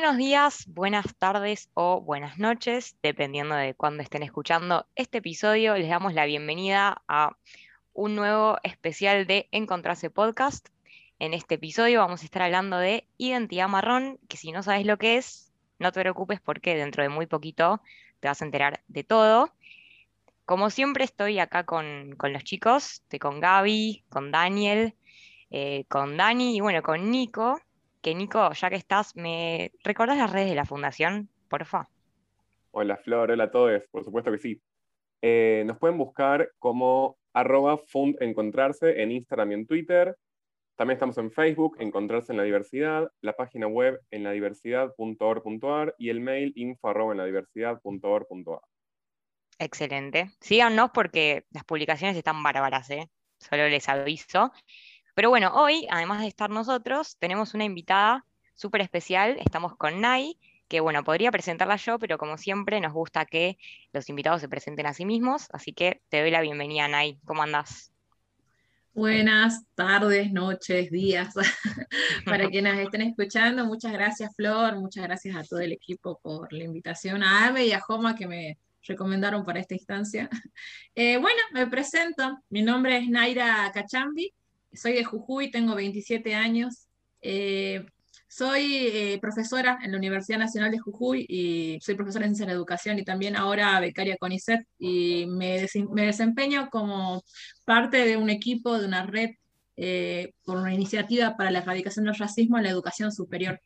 Buenos días, buenas tardes o buenas noches, dependiendo de cuándo estén escuchando este episodio. Les damos la bienvenida a un nuevo especial de Encontrarse Podcast. En este episodio vamos a estar hablando de identidad marrón, que si no sabes lo que es, no te preocupes porque dentro de muy poquito te vas a enterar de todo. Como siempre estoy acá con, los chicos, estoy con Gaby, con Daniel, eh, con Dani y bueno, con Nico que Nico, ya que estás, ¿me recordás las redes de la fundación, porfa? Hola Flor, hola a todos, por supuesto que sí. Eh, nos pueden buscar como arroba encontrarse en Instagram y en Twitter. También estamos en Facebook, Encontrarse en la Diversidad, la página web en ladiversidad.org.ar y el mail info arroba en ladiversidad.org.ar. Excelente. Síganos porque las publicaciones están bárbaras, ¿eh? Solo les aviso. Pero bueno, hoy, además de estar nosotros, tenemos una invitada súper especial. Estamos con Nay, que bueno, podría presentarla yo, pero como siempre nos gusta que los invitados se presenten a sí mismos. Así que te doy la bienvenida, Nay. ¿Cómo andás? Buenas tardes, noches, días, para quienes estén escuchando. Muchas gracias, Flor. Muchas gracias a todo el equipo por la invitación, a Ave y a Joma que me recomendaron para esta instancia. Eh, bueno, me presento. Mi nombre es Naira Cachambi soy de Jujuy, tengo 27 años. Eh, soy eh, profesora en la Universidad Nacional de Jujuy y soy profesora en Ciencia de Educación y también ahora becaria con ISET y me, desempeño como parte de un equipo, de una red, eh, por una iniciativa para la erradicación del racismo en la educación superior.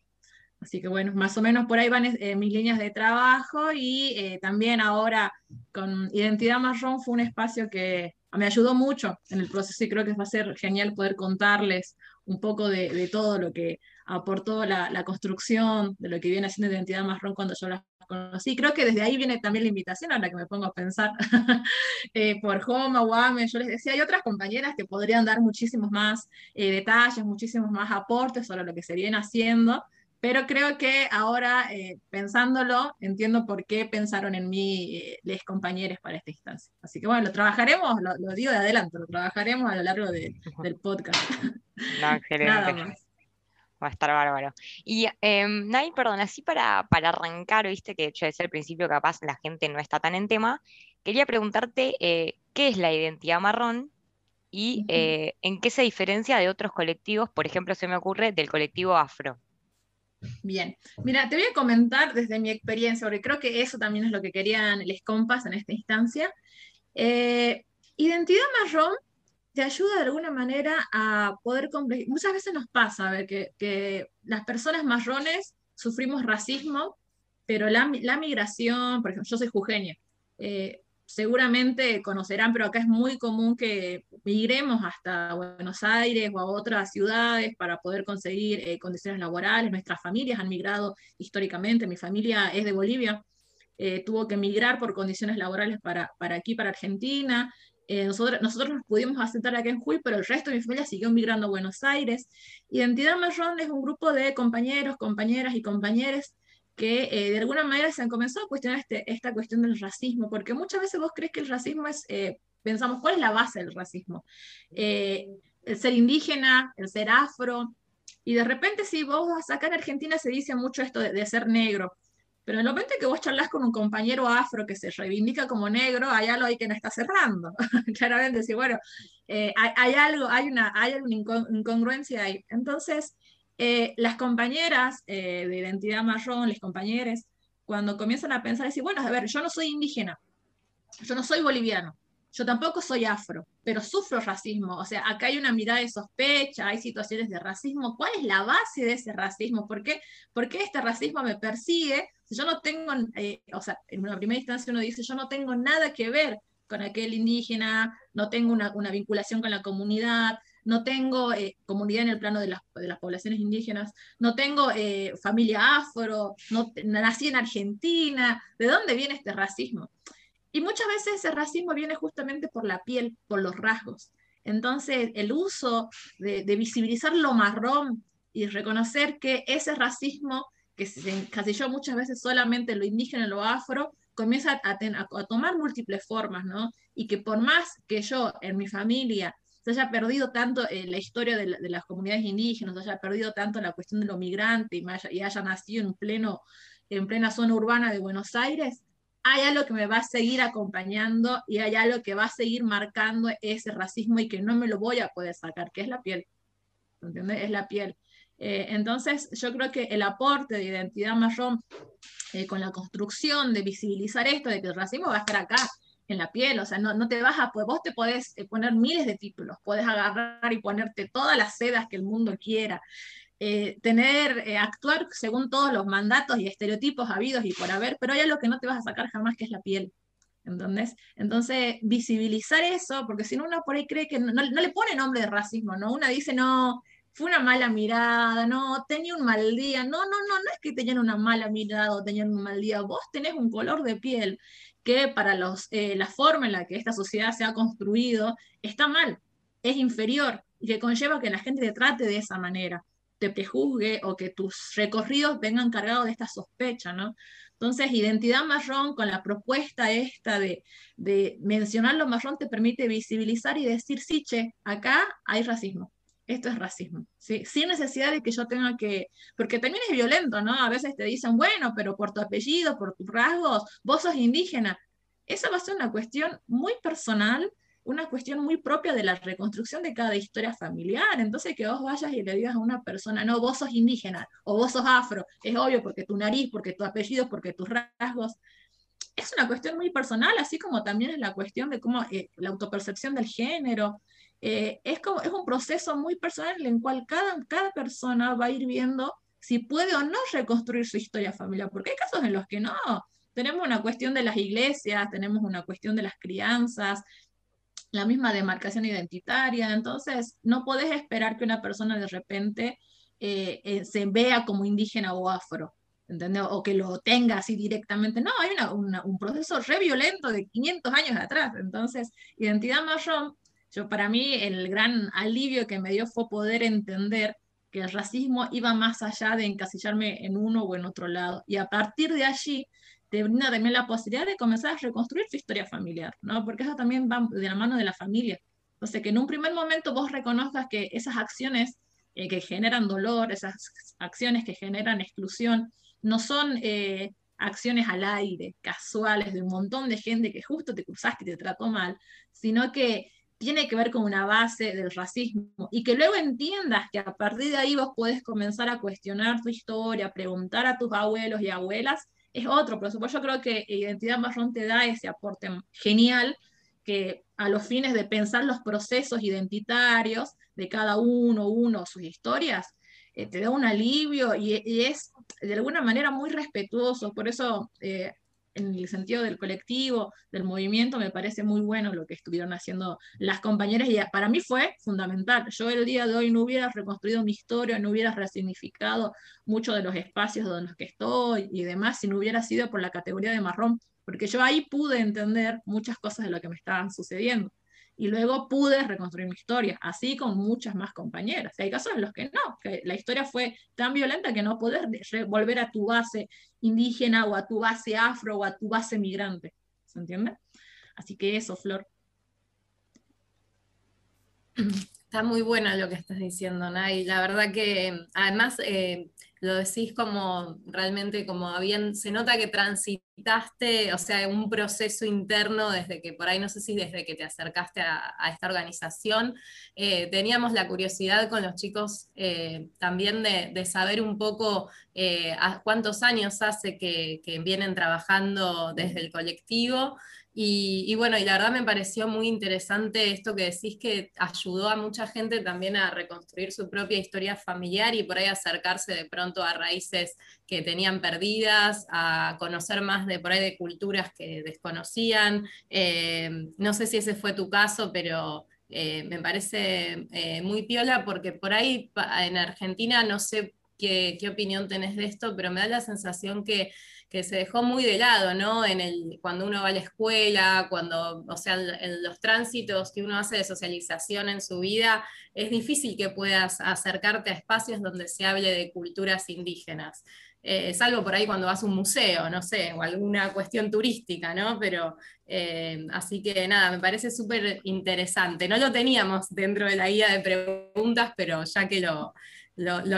Así que bueno, más o menos por ahí van mis líneas de trabajo y también ahora con Identidad Marrón fue un espacio que me ayudó mucho en el proceso y creo que va a ser genial poder contarles un poco de, todo lo que aportó la, construcción, de lo que viene haciendo Identidad Marrón cuando yo la conocí. Creo que desde ahí viene también la invitación, ahora que me pongo a pensar, eh, por Joma, Wame, yo les decía, hay otras compañeras que podrían dar muchísimos más eh, detalles, muchísimos más aportes sobre lo que se viene haciendo, pero creo que ahora, eh, pensándolo, entiendo por qué pensaron en mí eh, les compañeros para esta instancia. Así que bueno, lo trabajaremos, lo, digo de adelanto, lo trabajaremos a lo largo del podcast. No, excelente. Va a estar bárbaro. Y, eh, Nay, perdón, así para, para arrancar, viste que yo decía al principio, capaz la gente no está tan en tema, quería preguntarte eh, qué es la identidad marrón y en qué se diferencia de otros colectivos, por ejemplo, se me ocurre del colectivo afro. Bien, mira, te voy a comentar desde mi experiencia, porque creo que eso también es lo que querían les compas en esta instancia. Eh, identidad marrón te ayuda de alguna manera a poder Muchas veces nos pasa a ver, que, las personas marrones sufrimos racismo, pero la, migración, por ejemplo, yo soy jujeña, eh, seguramente conocerán, pero acá es muy común que migremos hasta Buenos Aires o a otras ciudades para poder conseguir eh, condiciones laborales. Nuestras familias han migrado históricamente, mi familia es de Bolivia, eh, tuvo que migrar por condiciones laborales para, para aquí, para Argentina. Eh, nosotros, nosotros nos pudimos asentar aquí en Jujuy, pero el resto de mi familia siguió migrando a Buenos Aires. Identidad Marrón es un grupo de compañeros, compañeras y compañeros que eh, de alguna manera se han comenzado a cuestionar este, esta cuestión del racismo, porque muchas veces vos crees que el racismo es, eh, pensamos, ¿cuál es la base del racismo? Eh, el ser indígena, el ser afro, y de repente si vos vas acá en Argentina se dice mucho esto de, ser negro, pero en el momento que vos charlas con un compañero afro que se reivindica como negro, hay algo ahí que no está cerrando. Claramente, sí, bueno, hay, algo, hay una, hay una incongruencia ahí. Entonces, eh, las compañeras eh, de identidad marrón, las compañeras, cuando comienzan a pensar, decir, bueno, a ver, yo no soy indígena, yo no soy boliviano, yo tampoco soy afro, pero sufro racismo. O sea, acá hay una mirada de sospecha, hay situaciones de racismo. ¿Cuál es la base de ese racismo? ¿Por qué, ¿Por qué este racismo me persigue? Si yo no tengo, eh, o sea, en una primera instancia uno dice, yo no tengo nada que ver con aquel indígena, no tengo una, una vinculación con la comunidad, no tengo eh, comunidad en el plano de las, poblaciones indígenas, no tengo eh, familia afro, no, nací en Argentina, ¿de dónde viene este racismo? Y muchas veces ese racismo viene justamente por la piel, por los rasgos. Entonces, el uso de, visibilizar lo marrón y reconocer que ese racismo que se encasilló muchas veces solamente en lo indígena, en lo afro, comienza a, a, tomar múltiples formas, ¿no? Y que por más que yo en mi familia se haya perdido tanto eh, la historia de, las comunidades indígenas, se haya perdido tanto la cuestión de lo migrante y, y haya nacido en, pleno, en plena zona urbana de Buenos Aires, hay algo que me va a seguir acompañando y hay algo que va a seguir marcando ese racismo y que no me lo voy a poder sacar, que es la piel. ¿Entiendes? Es la piel. Eh, entonces, yo creo que el aporte de identidad marrón eh, con la construcción de visibilizar esto, de que el racismo va a estar acá, en la piel, o sea, no, no te vas a, pues vos te podés eh, poner miles de títulos, podés agarrar y ponerte todas las sedas que el mundo quiera, tener, actuar según todos los mandatos y estereotipos habidos y por haber, pero hay algo que no te vas a sacar jamás, que es la piel. ¿Entendés? Entonces, visibilizar eso, porque si no uno por ahí cree que no, no, le pone nombre de racismo, ¿no? Una dice, no, fue una mala mirada, no, tenía un mal día. No, no, no, no es que tenían una mala mirada o tenían un mal día. Vos tenés un color de piel que para los, eh, la forma en la que esta sociedad se ha construido está mal, es inferior y que conlleva que la gente te trate de esa manera, te prejuzgue o que tus recorridos vengan cargados de esta sospecha, ¿no? Entonces, identidad marrón con la propuesta esta de, de mencionar lo marrón te permite visibilizar y decir, sí, che, acá hay racismo esto es racismo, ¿sí? sin necesidad de que yo tenga que, porque también es violento, ¿no? A veces te dicen, bueno, pero por tu apellido, por tus rasgos, vos sos indígena. Esa va a ser una cuestión muy personal, una cuestión muy propia de la reconstrucción de cada historia familiar. Entonces, que vos vayas y le digas a una persona, no, vos sos indígena o vos sos afro, es obvio porque tu nariz, porque tu apellido, porque tus rasgos. Es una cuestión muy personal, así como también es la cuestión de cómo eh, la autopercepción del género, eh, es, como, es un proceso muy personal en el cual cada, cada persona va a ir viendo si puede o no reconstruir su historia familiar, porque hay casos en los que no. Tenemos una cuestión de las iglesias, tenemos una cuestión de las crianzas, la misma demarcación identitaria, entonces no podés esperar que una persona de repente eh, eh, se vea como indígena o afro. ¿entendés? O que lo tenga así directamente. No, hay un proceso re violento de 500 años atrás. Entonces, identidad marrón yo, para mí, el gran alivio que me dio fue poder entender que el racismo iba más allá de encasillarme en uno o en otro lado. Y a partir de allí, te brinda también la posibilidad de comenzar a reconstruir tu historia familiar, ¿no? Porque eso también va de la mano de la familia. Entonces, que en un primer momento vos reconozcas que esas acciones eh, que generan dolor, esas acciones que generan exclusión, no son eh, acciones al aire, casuales, de un montón de gente que justo te cruzaste y te trató mal, sino que tiene que ver con una base del racismo y que luego entiendas que a partir de ahí vos puedes comenzar a cuestionar tu historia, preguntar a tus abuelos y abuelas, es otro. Por supuesto, yo creo que Identidad Marrón te da ese aporte genial que a los fines de pensar los procesos identitarios de cada uno, uno, sus historias, eh, te da un alivio y, es de alguna manera muy respetuoso. Por eso eh, en el sentido del colectivo, del movimiento, me parece muy bueno lo que estuvieron haciendo las compañeras y para mí fue fundamental. Yo el día de hoy no hubiera reconstruido mi historia, no hubiera resignificado muchos de los espacios donde los que estoy y demás si no hubiera sido por la categoría de marrón, porque yo ahí pude entender muchas cosas de lo que me estaban sucediendo y luego pude reconstruir mi historia, así con muchas más compañeras. hay casos en los que no, la historia fue tan violenta que no podés volver a tu base indígena o a tu base afro o a tu base migrante. ¿Se entiende? Así que eso, Flor. Está muy bueno lo que estás diciendo, Nay. La verdad que además eh, lo decís como realmente como habían, se nota que transitaste, o sea, un proceso interno desde que por ahí, no sé si desde que te acercaste a, esta organización, eh, teníamos la curiosidad con los chicos eh, también de, saber un poco eh, cuántos años hace que, que vienen trabajando desde el colectivo. Y, bueno, y la verdad me pareció muy interesante esto que decís que ayudó a mucha gente también a reconstruir su propia historia familiar y por ahí acercarse de pronto a raíces que tenían perdidas, a conocer más de por ahí de culturas que desconocían. Eh, no sé si ese fue tu caso, pero eh, me parece eh, muy piola porque por ahí en Argentina no sé qué, qué opinión tenés de esto, pero me da la sensación que que se dejó muy de lado, ¿no? Cuando uno va a la escuela, cuando, o sea, en los tránsitos que uno hace de socialización en su vida, es difícil que puedas acercarte a espacios donde se hable de culturas indígenas. eh, salvo por ahí cuando vas a un museo, no sé, o alguna cuestión turística, ¿no? Pero eh, así que nada, me parece súper interesante. No lo teníamos dentro de la guía de preguntas, pero ya que lo,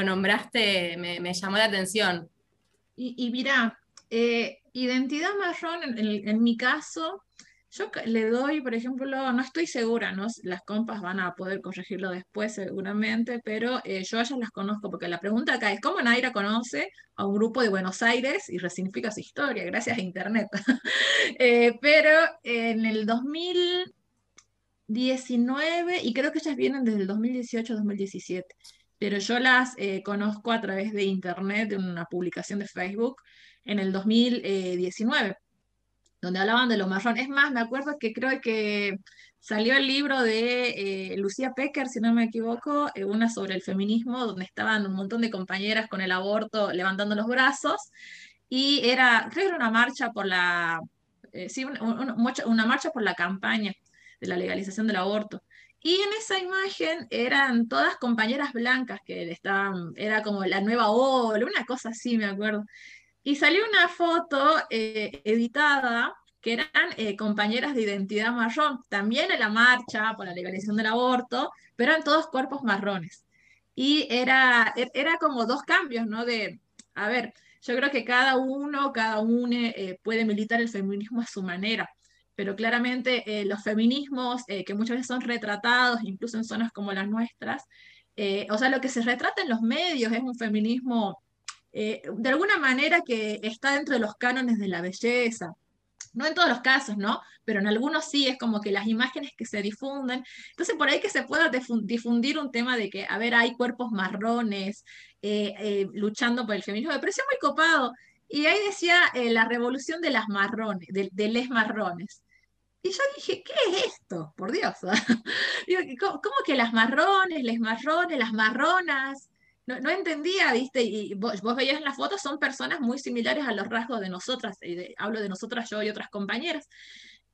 nombraste, me, llamó la atención. Y, y mira, eh, identidad marrón, en, mi caso, yo le doy, por ejemplo, no estoy segura, ¿no? Las compas van a poder corregirlo después seguramente, pero eh, yo ellas las conozco porque la pregunta acá es, ¿cómo Naira conoce a un grupo de Buenos Aires y resignifica su historia? Gracias a Internet. Eh, pero en el 2019, y creo que ellas vienen desde el 2018-2017, pero yo las conozco a través de Internet, de una publicación de Facebook en el 2019 donde hablaban de lo marrón. Es más, me acuerdo que creo que salió el libro de eh, Lucía Pecker, si no me equivoco, eh, una sobre el feminismo, donde estaban un montón de compañeras con el aborto levantando los brazos, y era, creo que era una marcha por la, eh, sí, una, marcha por la campaña de la legalización del aborto. Y en esa imagen eran todas compañeras blancas que estaban, era como la nueva ola, una cosa así, me acuerdo. Y salió una foto eh, editada que eran eh, compañeras de identidad marrón, también en la marcha por la legalización del aborto, pero eran todos cuerpos marrones. Y era, er, era como dos cambios, ¿no? De, a ver, yo creo que cada uno, cada uno eh, puede militar el feminismo a su manera, pero claramente los feminismos que muchas veces son retratados, incluso en zonas como las nuestras, o sea, lo que se retrata en los medios es un feminismo eh, de alguna manera que está dentro de los cánones de la belleza. No en todos los casos, ¿no? Pero en algunos sí, es como que las imágenes que se difunden. Entonces, por ahí que se pueda difundir un tema de que, a ver, hay cuerpos marrones eh, eh, luchando por el feminismo, me pareció muy copado. Y ahí decía la revolución de las marrones, de, les marrones. Y yo dije, ¿qué es esto? Por Dios. ¿cómo, ¿cómo, que las marrones, les marrones, las marronas? No, entendía, ¿viste? Y vos, veías en las fotos, son personas muy similares a los rasgos de nosotras, y hablo de nosotras yo y otras compañeras.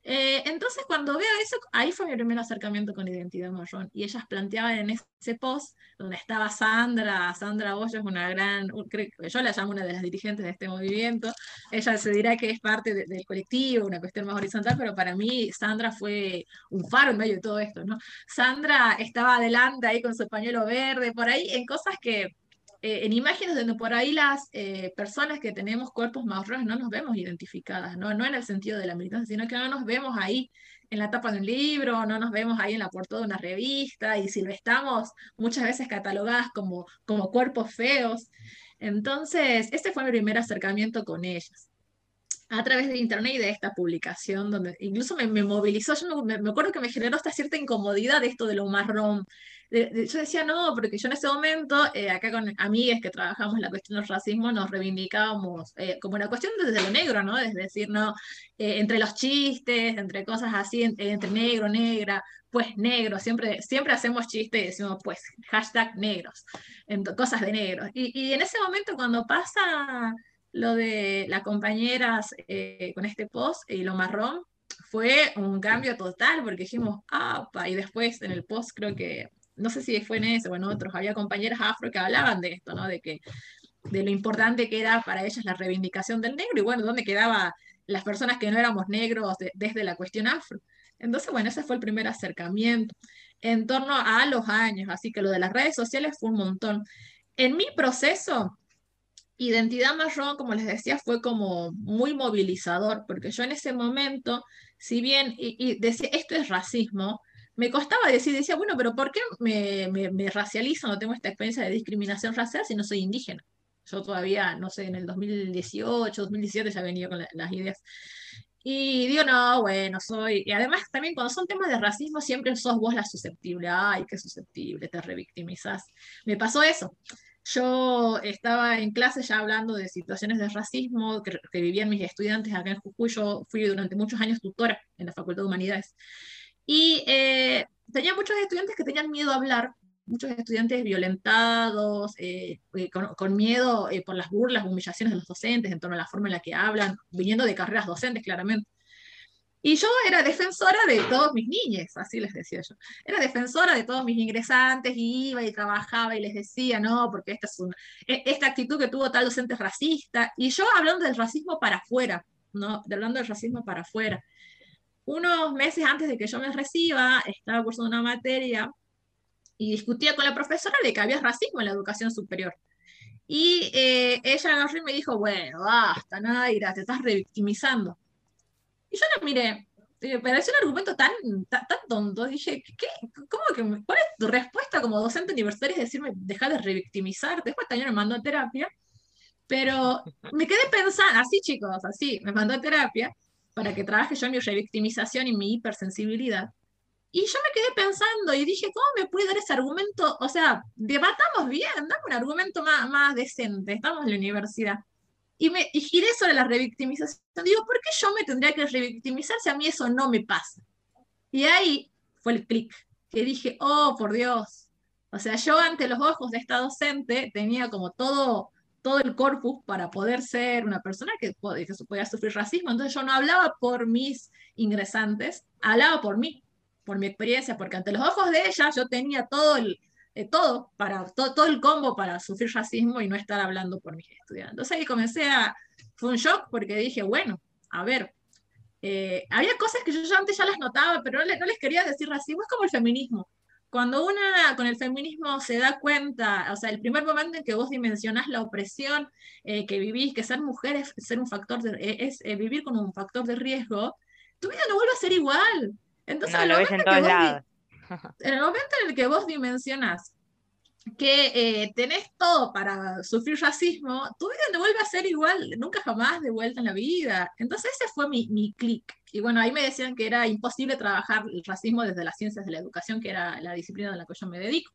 Eh, entonces, cuando veo eso, ahí fue mi primer acercamiento con Identidad Marrón. Y ellas planteaban en ese post, donde estaba Sandra, Sandra Bollo es una gran, yo la llamo una de las dirigentes de este movimiento. Ella se dirá que es parte del colectivo, una cuestión más horizontal, pero para mí Sandra fue un faro en medio de todo esto, ¿no? Sandra estaba adelante ahí con su pañuelo verde, por ahí, en cosas que eh, en imágenes donde por ahí las eh, personas que tenemos cuerpos marrones no nos vemos identificadas, ¿no? en el sentido de la militancia, sino que no nos vemos ahí en la tapa de un libro, no nos vemos ahí en la portada de una revista, y si lo estamos, muchas veces catalogadas como, como cuerpos feos. Entonces, este fue mi primer acercamiento con ellas a través de internet y de esta publicación, donde incluso me, movilizó, yo me, acuerdo que me generó esta cierta incomodidad esto de lo marrón. yo decía, no, porque yo en ese momento, eh, acá con amigas que trabajamos la cuestión del racismo, nos reivindicábamos eh, como una cuestión desde lo negro, ¿no? Es decir, no, eh, entre los chistes, entre cosas así, entre negro, negra, pues negro, siempre, siempre hacemos chistes y decimos, pues, hashtag negros, cosas de negros. Y, y en ese momento cuando pasa lo de las compañeras eh, con este post y lo marrón fue un cambio total porque dijimos, ah, y después en el post creo que, no sé si fue en ese o en otros, había compañeras afro que hablaban de esto, ¿no? De que de lo importante que era para ellas la reivindicación del negro y bueno, dónde quedaban las personas que no éramos negros desde la cuestión afro. Entonces, bueno, ese fue el primer acercamiento en torno a los años, así que lo de las redes sociales fue un montón. En mi proceso, Identidad marrón, como les decía, fue como muy movilizador, porque yo en ese momento, si bien y, decía, esto es racismo, me costaba decir, decía, bueno, pero ¿por qué me, me, me no tengo esta experiencia de discriminación racial si no soy indígena? Yo todavía, no sé, en el 2018, 2017 ya venía con las ideas. Y digo, no, bueno, soy. Y además, también cuando son temas de racismo, siempre sos vos la susceptible. Ay, qué susceptible, te revictimizás. Me pasó eso. Yo estaba en clase ya hablando de situaciones de racismo que, vivían mis estudiantes acá en Jujuy. Yo fui durante muchos años tutora en la Facultad de Humanidades. Y eh, tenía muchos estudiantes que tenían miedo a hablar, muchos estudiantes violentados, eh, eh, con, miedo por las burlas, humillaciones de los docentes en torno a la forma en la que hablan, viniendo de carreras docentes claramente. Y yo era defensora de todos mis niños, así les decía yo. Era defensora de todos mis ingresantes y iba y trabajaba y les decía, no, porque esta, es una, e, esta actitud que tuvo tal docente es racista. Y yo hablando del racismo para afuera, ¿no? Hablando del racismo para afuera. Unos meses antes de que yo me reciba, estaba cursando una materia y discutía con la profesora de que había racismo en la educación superior. Y eh, ella y me dijo, bueno, basta, Naira, te estás revictimizando. Y yo la miré, me pareció un argumento tan, tan, tonto. Dije, ¿qué? ¿Cómo que ¿cuál es tu respuesta como docente universitario? Es decirme, deja de revictimizar. Después también me mandó a terapia. Pero me quedé pensando, así chicos, así, me mandó a terapia para que trabaje yo en mi revictimización y mi hipersensibilidad. Y yo me quedé pensando y dije, ¿cómo me puede dar ese argumento? O sea, debatamos bien, dame un argumento más, más decente, estamos en la universidad. Y, me, y giré sobre la revictimización. Digo, ¿por qué yo me tendría que revictimizar si a mí eso no me pasa? Y ahí fue el clic, que dije, oh, por Dios. O sea, yo ante los ojos de esta docente tenía como todo, todo el corpus para poder ser una persona que, que podía sufrir racismo. Entonces yo no hablaba por mis ingresantes, hablaba por mí por mi experiencia, porque ante los ojos de ella yo tenía todo el, eh, todo, para, todo, el combo para sufrir racismo y no estar hablando por mis estudiantes. Entonces ahí comencé a, fue un shock porque dije, bueno, a ver, eh, había cosas que yo ya antes ya las notaba, pero no, les, no les quería decir racismo, es como el feminismo. Cuando una con el feminismo se da cuenta, o sea, el primer momento en que vos dimensionás la opresión eh, que vivís, que ser mujer es, ser un factor de, es vivir con un factor de riesgo, tu vida no vuelve a ser igual. Entonces, no, lo ves en todos lados. En el momento en el que vos dimensionas que eh, tenés todo para sufrir racismo, tu vida no vuelve a ser igual, nunca jamás de vuelta en la vida. Entonces ese fue mi, mi clic. Y bueno, ahí me decían que era imposible trabajar el racismo desde las ciencias de la educación, que era la disciplina a la que yo me dedico.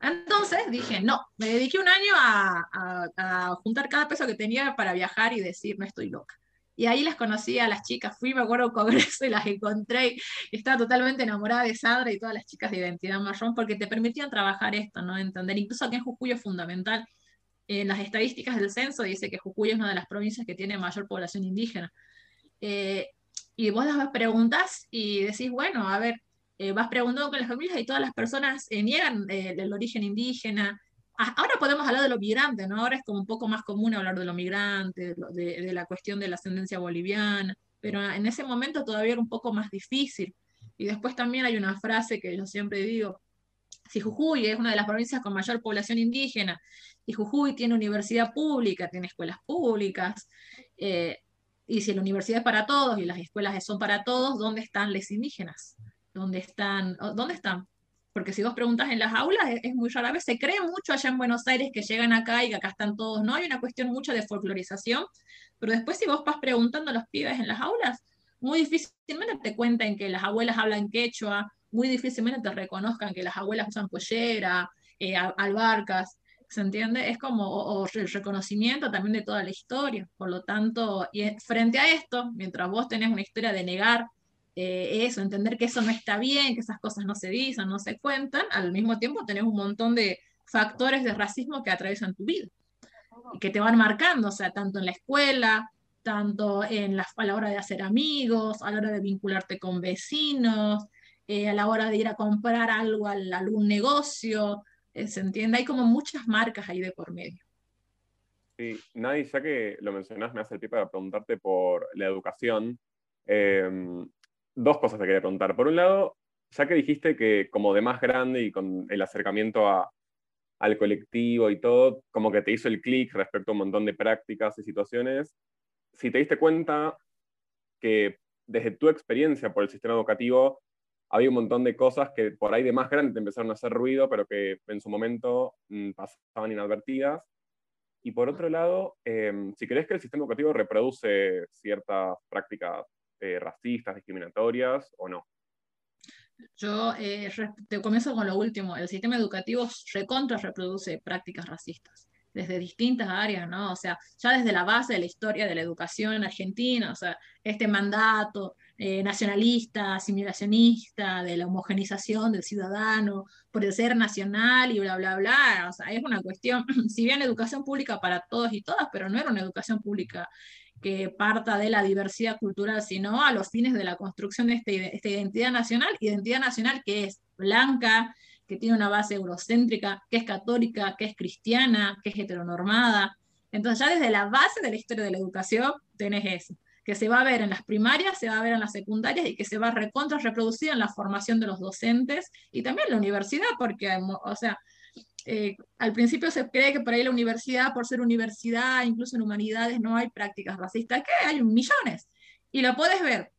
Entonces dije, no, me dediqué un año a, a juntar cada peso que tenía para viajar y decir, no estoy loca. Y ahí las conocí a las chicas, fui, me acuerdo, a un congreso y las encontré, estaba totalmente enamorada de Sadra y todas las chicas de identidad marrón, porque te permitían trabajar esto, ¿no? Entender, incluso aquí en Jujuy es fundamental. En las estadísticas del censo dice que Jujuy es una de las provincias que tiene mayor población indígena. Eh, y vos las preguntas y decís, bueno, a ver, eh, vas preguntando con las familias y todas las personas eh, niegan el origen indígena, ahora podemos hablar de los migrantes, ¿no? Ahora es como un poco más común hablar de los migrantes, de, la cuestión de la ascendencia boliviana, pero en ese momento todavía era un poco más difícil. Y después también hay una frase que yo siempre digo, si Jujuy es una de las provincias con mayor población indígena, y Jujuy tiene universidad pública, tiene escuelas públicas, eh, y si la universidad es para todos y las escuelas son para todos, ¿dónde están los indígenas? ¿Dónde están? ¿Dónde están? Porque si vos preguntas en las aulas, es, muy rara vez, se cree mucho allá en Buenos Aires que llegan acá y que acá están todos, ¿no? Hay una cuestión mucho de folclorización, pero después si vos vas preguntando a los pibes en las aulas, muy difícilmente te cuentan que las abuelas hablan quechua, muy difícilmente te reconozcan que las abuelas usan pollera, eh, albarcas, ¿se entiende? Es como el reconocimiento también de toda la historia, por lo tanto, y frente a esto, mientras vos tenés una historia de negar eh, eso, entender que eso no está bien, que esas cosas no se dicen, no se cuentan, al mismo tiempo tenés un montón de factores de racismo que atraviesan tu vida que te van marcando, o sea, tanto en la escuela, tanto en la, a la hora de hacer amigos, a la hora de vincularte con vecinos, eh, a la hora de ir a comprar algo a algún negocio, eh, ¿se entiende? Hay como muchas marcas ahí de por medio. Sí, Nadie, ya que lo mencionas, me hace el pie para preguntarte por la educación. Eh, dos cosas te quería preguntar. Por un lado, ya que dijiste que como de más grande y con el acercamiento al colectivo y todo, como que te hizo el clic respecto a un montón de prácticas y situaciones, si te diste cuenta que desde tu experiencia por el sistema educativo había un montón de cosas que por ahí de más grande te empezaron a hacer ruido, pero que en su momento mm, pasaban inadvertidas. Y por otro lado, em, si crees que el sistema educativo reproduce ciertas prácticas eh, racistas, discriminatorias o no? Yo eh, te comienzo con lo último. El sistema educativo recontra reproduce prácticas racistas desde distintas áreas, ¿no? O sea, ya desde la base de la historia de la educación argentina, o sea, este mandato eh, nacionalista, asimilacionista, de la homogenización del ciudadano, por el ser nacional y bla, bla, bla, o sea, es una cuestión, si bien educación pública para todos y todas, pero no era una educación pública que parta de la diversidad cultural, sino a los fines de la construcción de este, esta identidad nacional, identidad nacional que es blanca, que tiene una base eurocéntrica, que es católica, que es cristiana, que es heteronormada. Entonces ya desde la base de la historia de la educación tenés eso, que se va a ver en las primarias, se va a ver en las secundarias y que se va a recontra reproducir en la formación de los docentes y también en la universidad, porque, o sea, eh, al principio se cree que por ahí la universidad, por ser universidad, incluso en humanidades, no hay prácticas racistas, que hay millones. Y lo puedes ver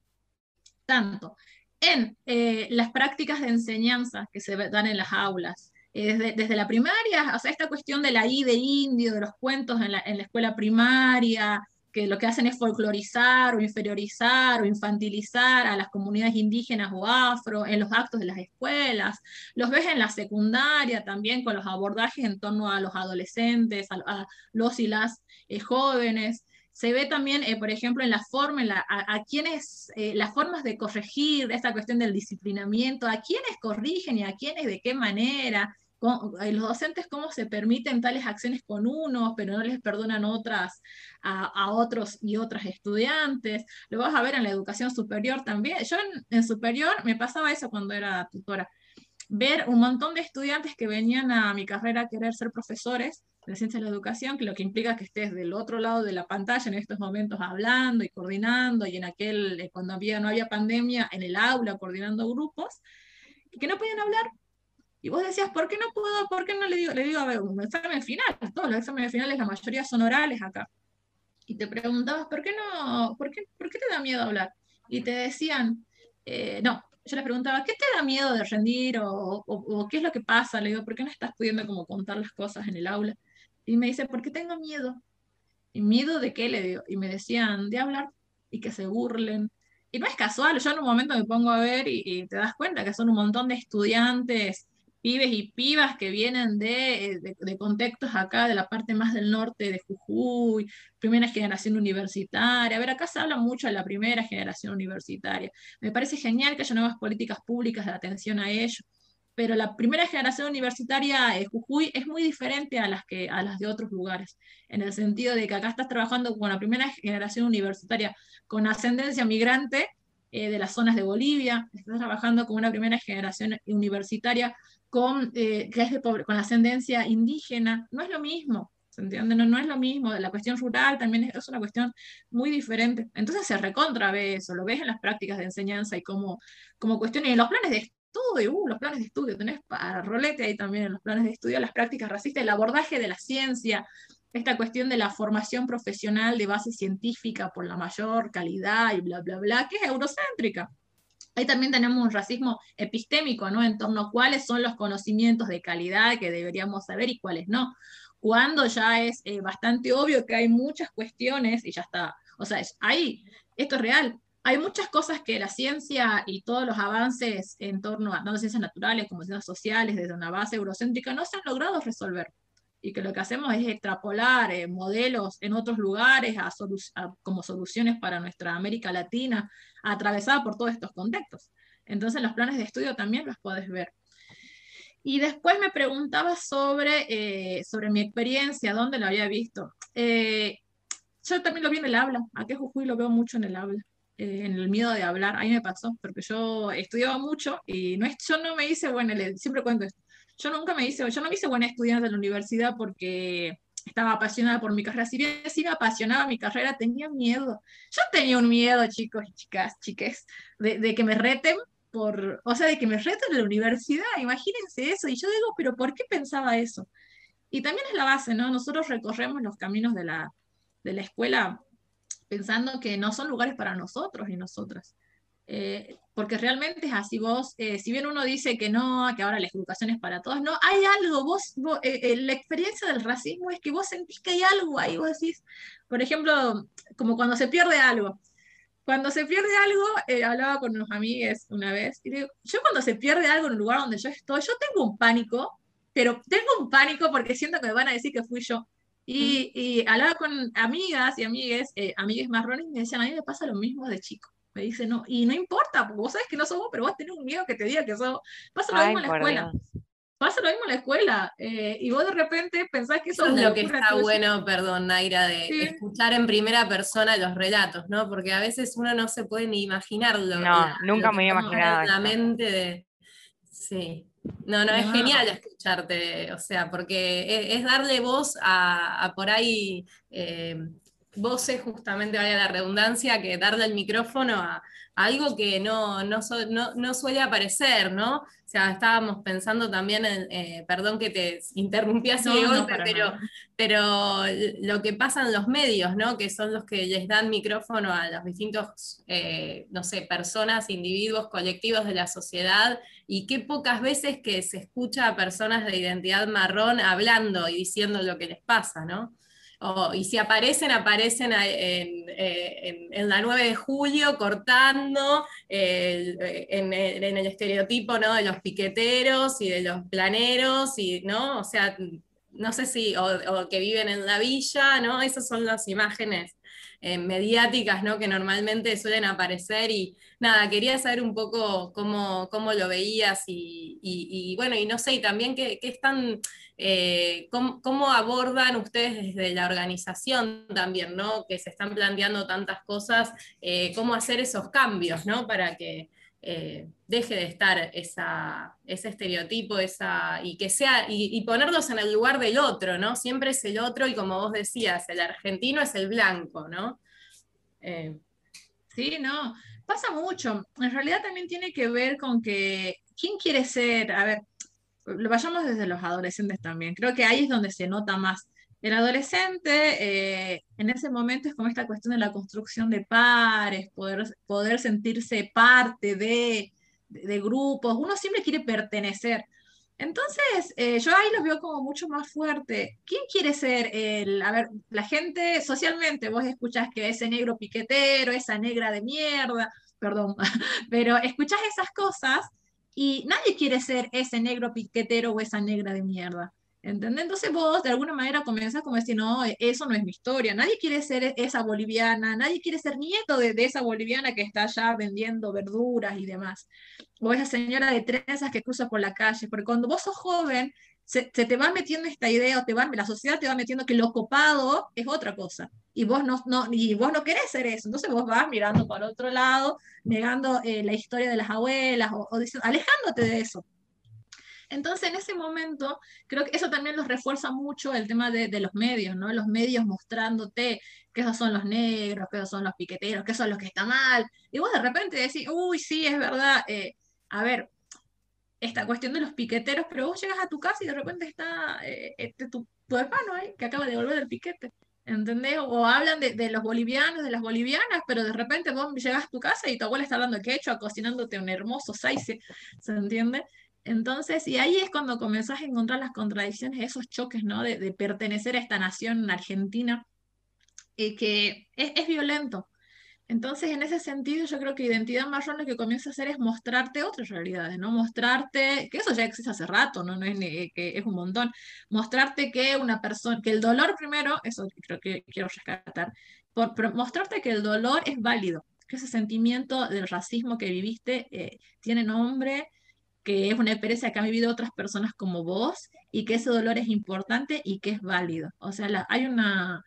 tanto en eh, las prácticas de enseñanza que se dan en las aulas, eh, desde, la primaria, o sea, esta cuestión de la I de indio, de los cuentos en la escuela primaria, que lo que hacen es folclorizar o inferiorizar o infantilizar a las comunidades indígenas o afro en los actos de las escuelas. Los ves en la secundaria también con los abordajes en torno a los adolescentes, a, los y las eh, jóvenes. Se ve también, eh, por ejemplo, en la forma, a, a, quienes, eh, las formas de corregir esta cuestión del disciplinamiento, a quienes corrigen y a quienes de qué manera, los docentes cómo se permiten tales acciones con unos, pero no les perdonan otras a, otros y otras estudiantes. Lo vas a ver en la educación superior también. Yo en, superior me pasaba eso cuando era tutora. Ver un montón de estudiantes que venían a mi carrera a querer ser profesores de ciencias de la educación, que lo que implica que estés del otro lado de la pantalla en estos momentos hablando y coordinando, y en aquel, eh, cuando había, no había pandemia, en el aula coordinando grupos, que no podían hablar y vos decías, ¿por qué no puedo, por qué no le digo, le digo, a ver, un examen final, todos los exámenes finales, la mayoría son orales acá. Y te preguntabas, ¿por qué no, por qué, por qué te da miedo hablar? Y te decían, eh, no, yo les preguntaba, ¿qué te da miedo de rendir? O, o, qué es lo que pasa? Le digo, ¿por qué no estás pudiendo como contar las cosas en el aula? Y me dice, porque tengo miedo. ¿Y miedo de qué? Le digo. Y me decían, de hablar y que se burlen. Y no es casual, yo en un momento me pongo a ver y, y te das cuenta que son un montón de estudiantes pibes y pibas que vienen de, de, contextos acá, de la parte más del norte de Jujuy, primera generación universitaria. A ver, acá se habla mucho de la primera generación universitaria. Me parece genial que haya nuevas políticas públicas de atención a ello, pero la primera generación universitaria de Jujuy es muy diferente a las, que, a las de otros lugares, en el sentido de que acá estás trabajando con la primera generación universitaria con ascendencia migrante, eh, de las zonas de Bolivia, estás trabajando con una primera generación universitaria con, eh, que es con ascendencia indígena, no es lo mismo, ¿se entiende? No, no es lo mismo, la cuestión rural también es, una cuestión muy diferente. Entonces se recontra ve eso, lo ves en las prácticas de enseñanza y como, como cuestiones, en los planes de estudio, uh, los planes de estudio, tenés para rolete ahí también en los planes de estudio, las prácticas racistas, el abordaje de la ciencia, esta cuestión de la formación profesional de base científica por la mayor calidad y bla, bla, bla, que es eurocéntrica. Ahí también tenemos un racismo epistémico, ¿no? En torno a cuáles son los conocimientos de calidad que deberíamos saber y cuáles no. Cuando ya es eh, bastante obvio que hay muchas cuestiones y ya está. O sea, hay, esto es real, hay muchas cosas que la ciencia y todos los avances en torno a tanto ciencias naturales como ciencias sociales desde una base eurocéntrica no se han logrado resolver y que lo que hacemos es extrapolar eh, modelos en otros lugares como soluciones para nuestra América Latina, atravesada por todos estos contextos. Entonces los planes de estudio también los puedes ver. Y después me preguntaba sobre, eh, sobre mi experiencia, dónde lo había visto. Eh, yo también lo vi en el habla, aquí Jujuy lo veo mucho en el habla, en el miedo de hablar, ahí me pasó, porque yo estudiaba mucho y no yo no me hice, bueno, siempre cuento esto, yo nunca me hice, yo no me hice buena estudiante en la universidad porque estaba apasionada por mi carrera. Si bien me apasionaba mi carrera, tenía miedo. Yo tenía un miedo, chicos y chicas, chiques, de, de, que me reten por, o sea, de que me reten en la universidad. Imagínense eso. Y yo digo, pero ¿por qué pensaba eso? Y también es la base, ¿no? Nosotros recorremos los caminos de la, de la escuela pensando que no son lugares para nosotros y nosotras. Eh, porque realmente es así, vos, eh, si bien uno dice que no, que ahora la educación es para todos, no, hay algo, vos, eh, la experiencia del racismo es que vos sentís que hay algo ahí, vos decís, por ejemplo, como cuando se pierde algo. Cuando se pierde algo, hablaba con unos amigues una vez, y digo, yo cuando se pierde algo en un lugar donde yo estoy, yo tengo un pánico, pero tengo un pánico porque siento que me van a decir que fui yo. Y, y hablaba con amigas y amigues, amigues marrones, y me decían, a mí me pasa lo mismo de chico me dice, no, y no importa, porque vos sabes que no somos, pero vos tenés un miedo que te diga que sos. Pasa lo mismo en la escuela. pasa lo mismo en la escuela. Eh, y vos de repente pensás que eso, es lo que está bueno, perdón, Naira, de escuchar en primera persona los relatos, ¿no? Porque a veces uno no se puede ni imaginarlo. No, nunca me había imaginado. La mente de. Sí. No, no, es genial escucharte, o sea, porque e, es, darle voz a, por ahí eh, voces, justamente vaya la redundancia, que darle el micrófono a, algo que no, no, no, suele aparecer, ¿no? O sea, estábamos pensando también en, eh, perdón que te interrumpí así de golpe, pero, pero lo que pasa en los medios, ¿no? Que son los que les dan micrófono a los distintos, eh, no sé, personas, individuos, colectivos de la sociedad, y qué pocas veces que se escucha a personas de identidad marrón hablando y diciendo lo que les pasa, ¿no? Y si aparecen, aparecen eh, en, la 9 de julio cortando eh, en, el estereotipo ¿no? de los piqueteros y de los planeros, y, ¿no? O sea, no sé si, o, que viven en la villa, ¿no? Esas son las imágenes eh, mediáticas, ¿no? Que normalmente suelen aparecer y nada, quería saber un poco cómo, lo veías y, bueno, y no sé, y también qué, qué están eh, ¿cómo, abordan ustedes desde la organización también, ¿no? que se están planteando tantas cosas, eh, cómo hacer esos cambios ¿no? para que eh, deje de estar ese estereotipo esa, y, que sea, y, ponerlos en el lugar del otro, ¿no? Siempre es el otro y como vos decías, el argentino es el blanco, ¿no? Sí, no, pasa mucho. En realidad también tiene que ver con que, ¿quién quiere ser? A ver, lo vayamos desde los adolescentes también. Creo que ahí es donde se nota más. El adolescente eh, en ese momento es como esta cuestión de la construcción de pares, poder, poder sentirse parte de, de, grupos. Uno siempre quiere pertenecer. Entonces, eh, yo ahí lo veo como mucho más fuerte. ¿Quién quiere ser el, a ver, la gente socialmente, vos escuchás que ese negro piquetero, esa negra de mierda, perdón, pero escuchás esas cosas y nadie quiere ser ese negro piquetero o esa negra de mierda. ¿Entendés? Entonces vos de alguna manera comenzás como decir, no, eso no es mi historia, nadie quiere ser esa boliviana, nadie quiere ser nieto de, esa boliviana que está allá vendiendo verduras y demás, o esa señora de trenzas que cruza por la calle, porque cuando vos sos joven, se, te va metiendo esta idea, o te va, la sociedad te va metiendo que lo copado es otra cosa, y vos no, no, y vos no querés ser eso, entonces vos vas mirando para otro lado, negando eh, la historia de las abuelas, o, alejándote de eso. Entonces, en ese momento, creo que eso también los refuerza mucho el tema de, los medios, ¿no? Los medios mostrándote que esos son los negros, que esos son los piqueteros, que esos son los que está mal. Y vos de repente decís, uy, sí, es verdad. Eh, a ver, esta cuestión de los piqueteros, pero vos llegas a tu casa y de repente está eh, este, tu, tu, hermano ahí que acaba de volver del piquete. ¿Entendés? O hablan de, los bolivianos, de las bolivianas, pero de repente vos llegas a tu casa y tu abuela está hablando quechua, cocinándote un hermoso saice, ¿se entiende? Entonces, y ahí es cuando comenzás a encontrar las contradicciones, esos choques, ¿no? De, pertenecer a esta nación argentina, y que es, es violento, entonces, en ese sentido, yo creo que identidad marrón lo que comienza a hacer es mostrarte otras realidades, ¿no? Mostrarte, que eso ya existe hace rato, ¿no? No es que es un montón. Mostrarte que una persona, que el dolor primero, eso creo que quiero rescatar, por, mostrarte que el dolor es válido, que ese sentimiento del racismo que viviste eh, tiene nombre, que es una experiencia que han vivido otras personas como vos y que ese dolor es importante y que es válido. O sea, hay una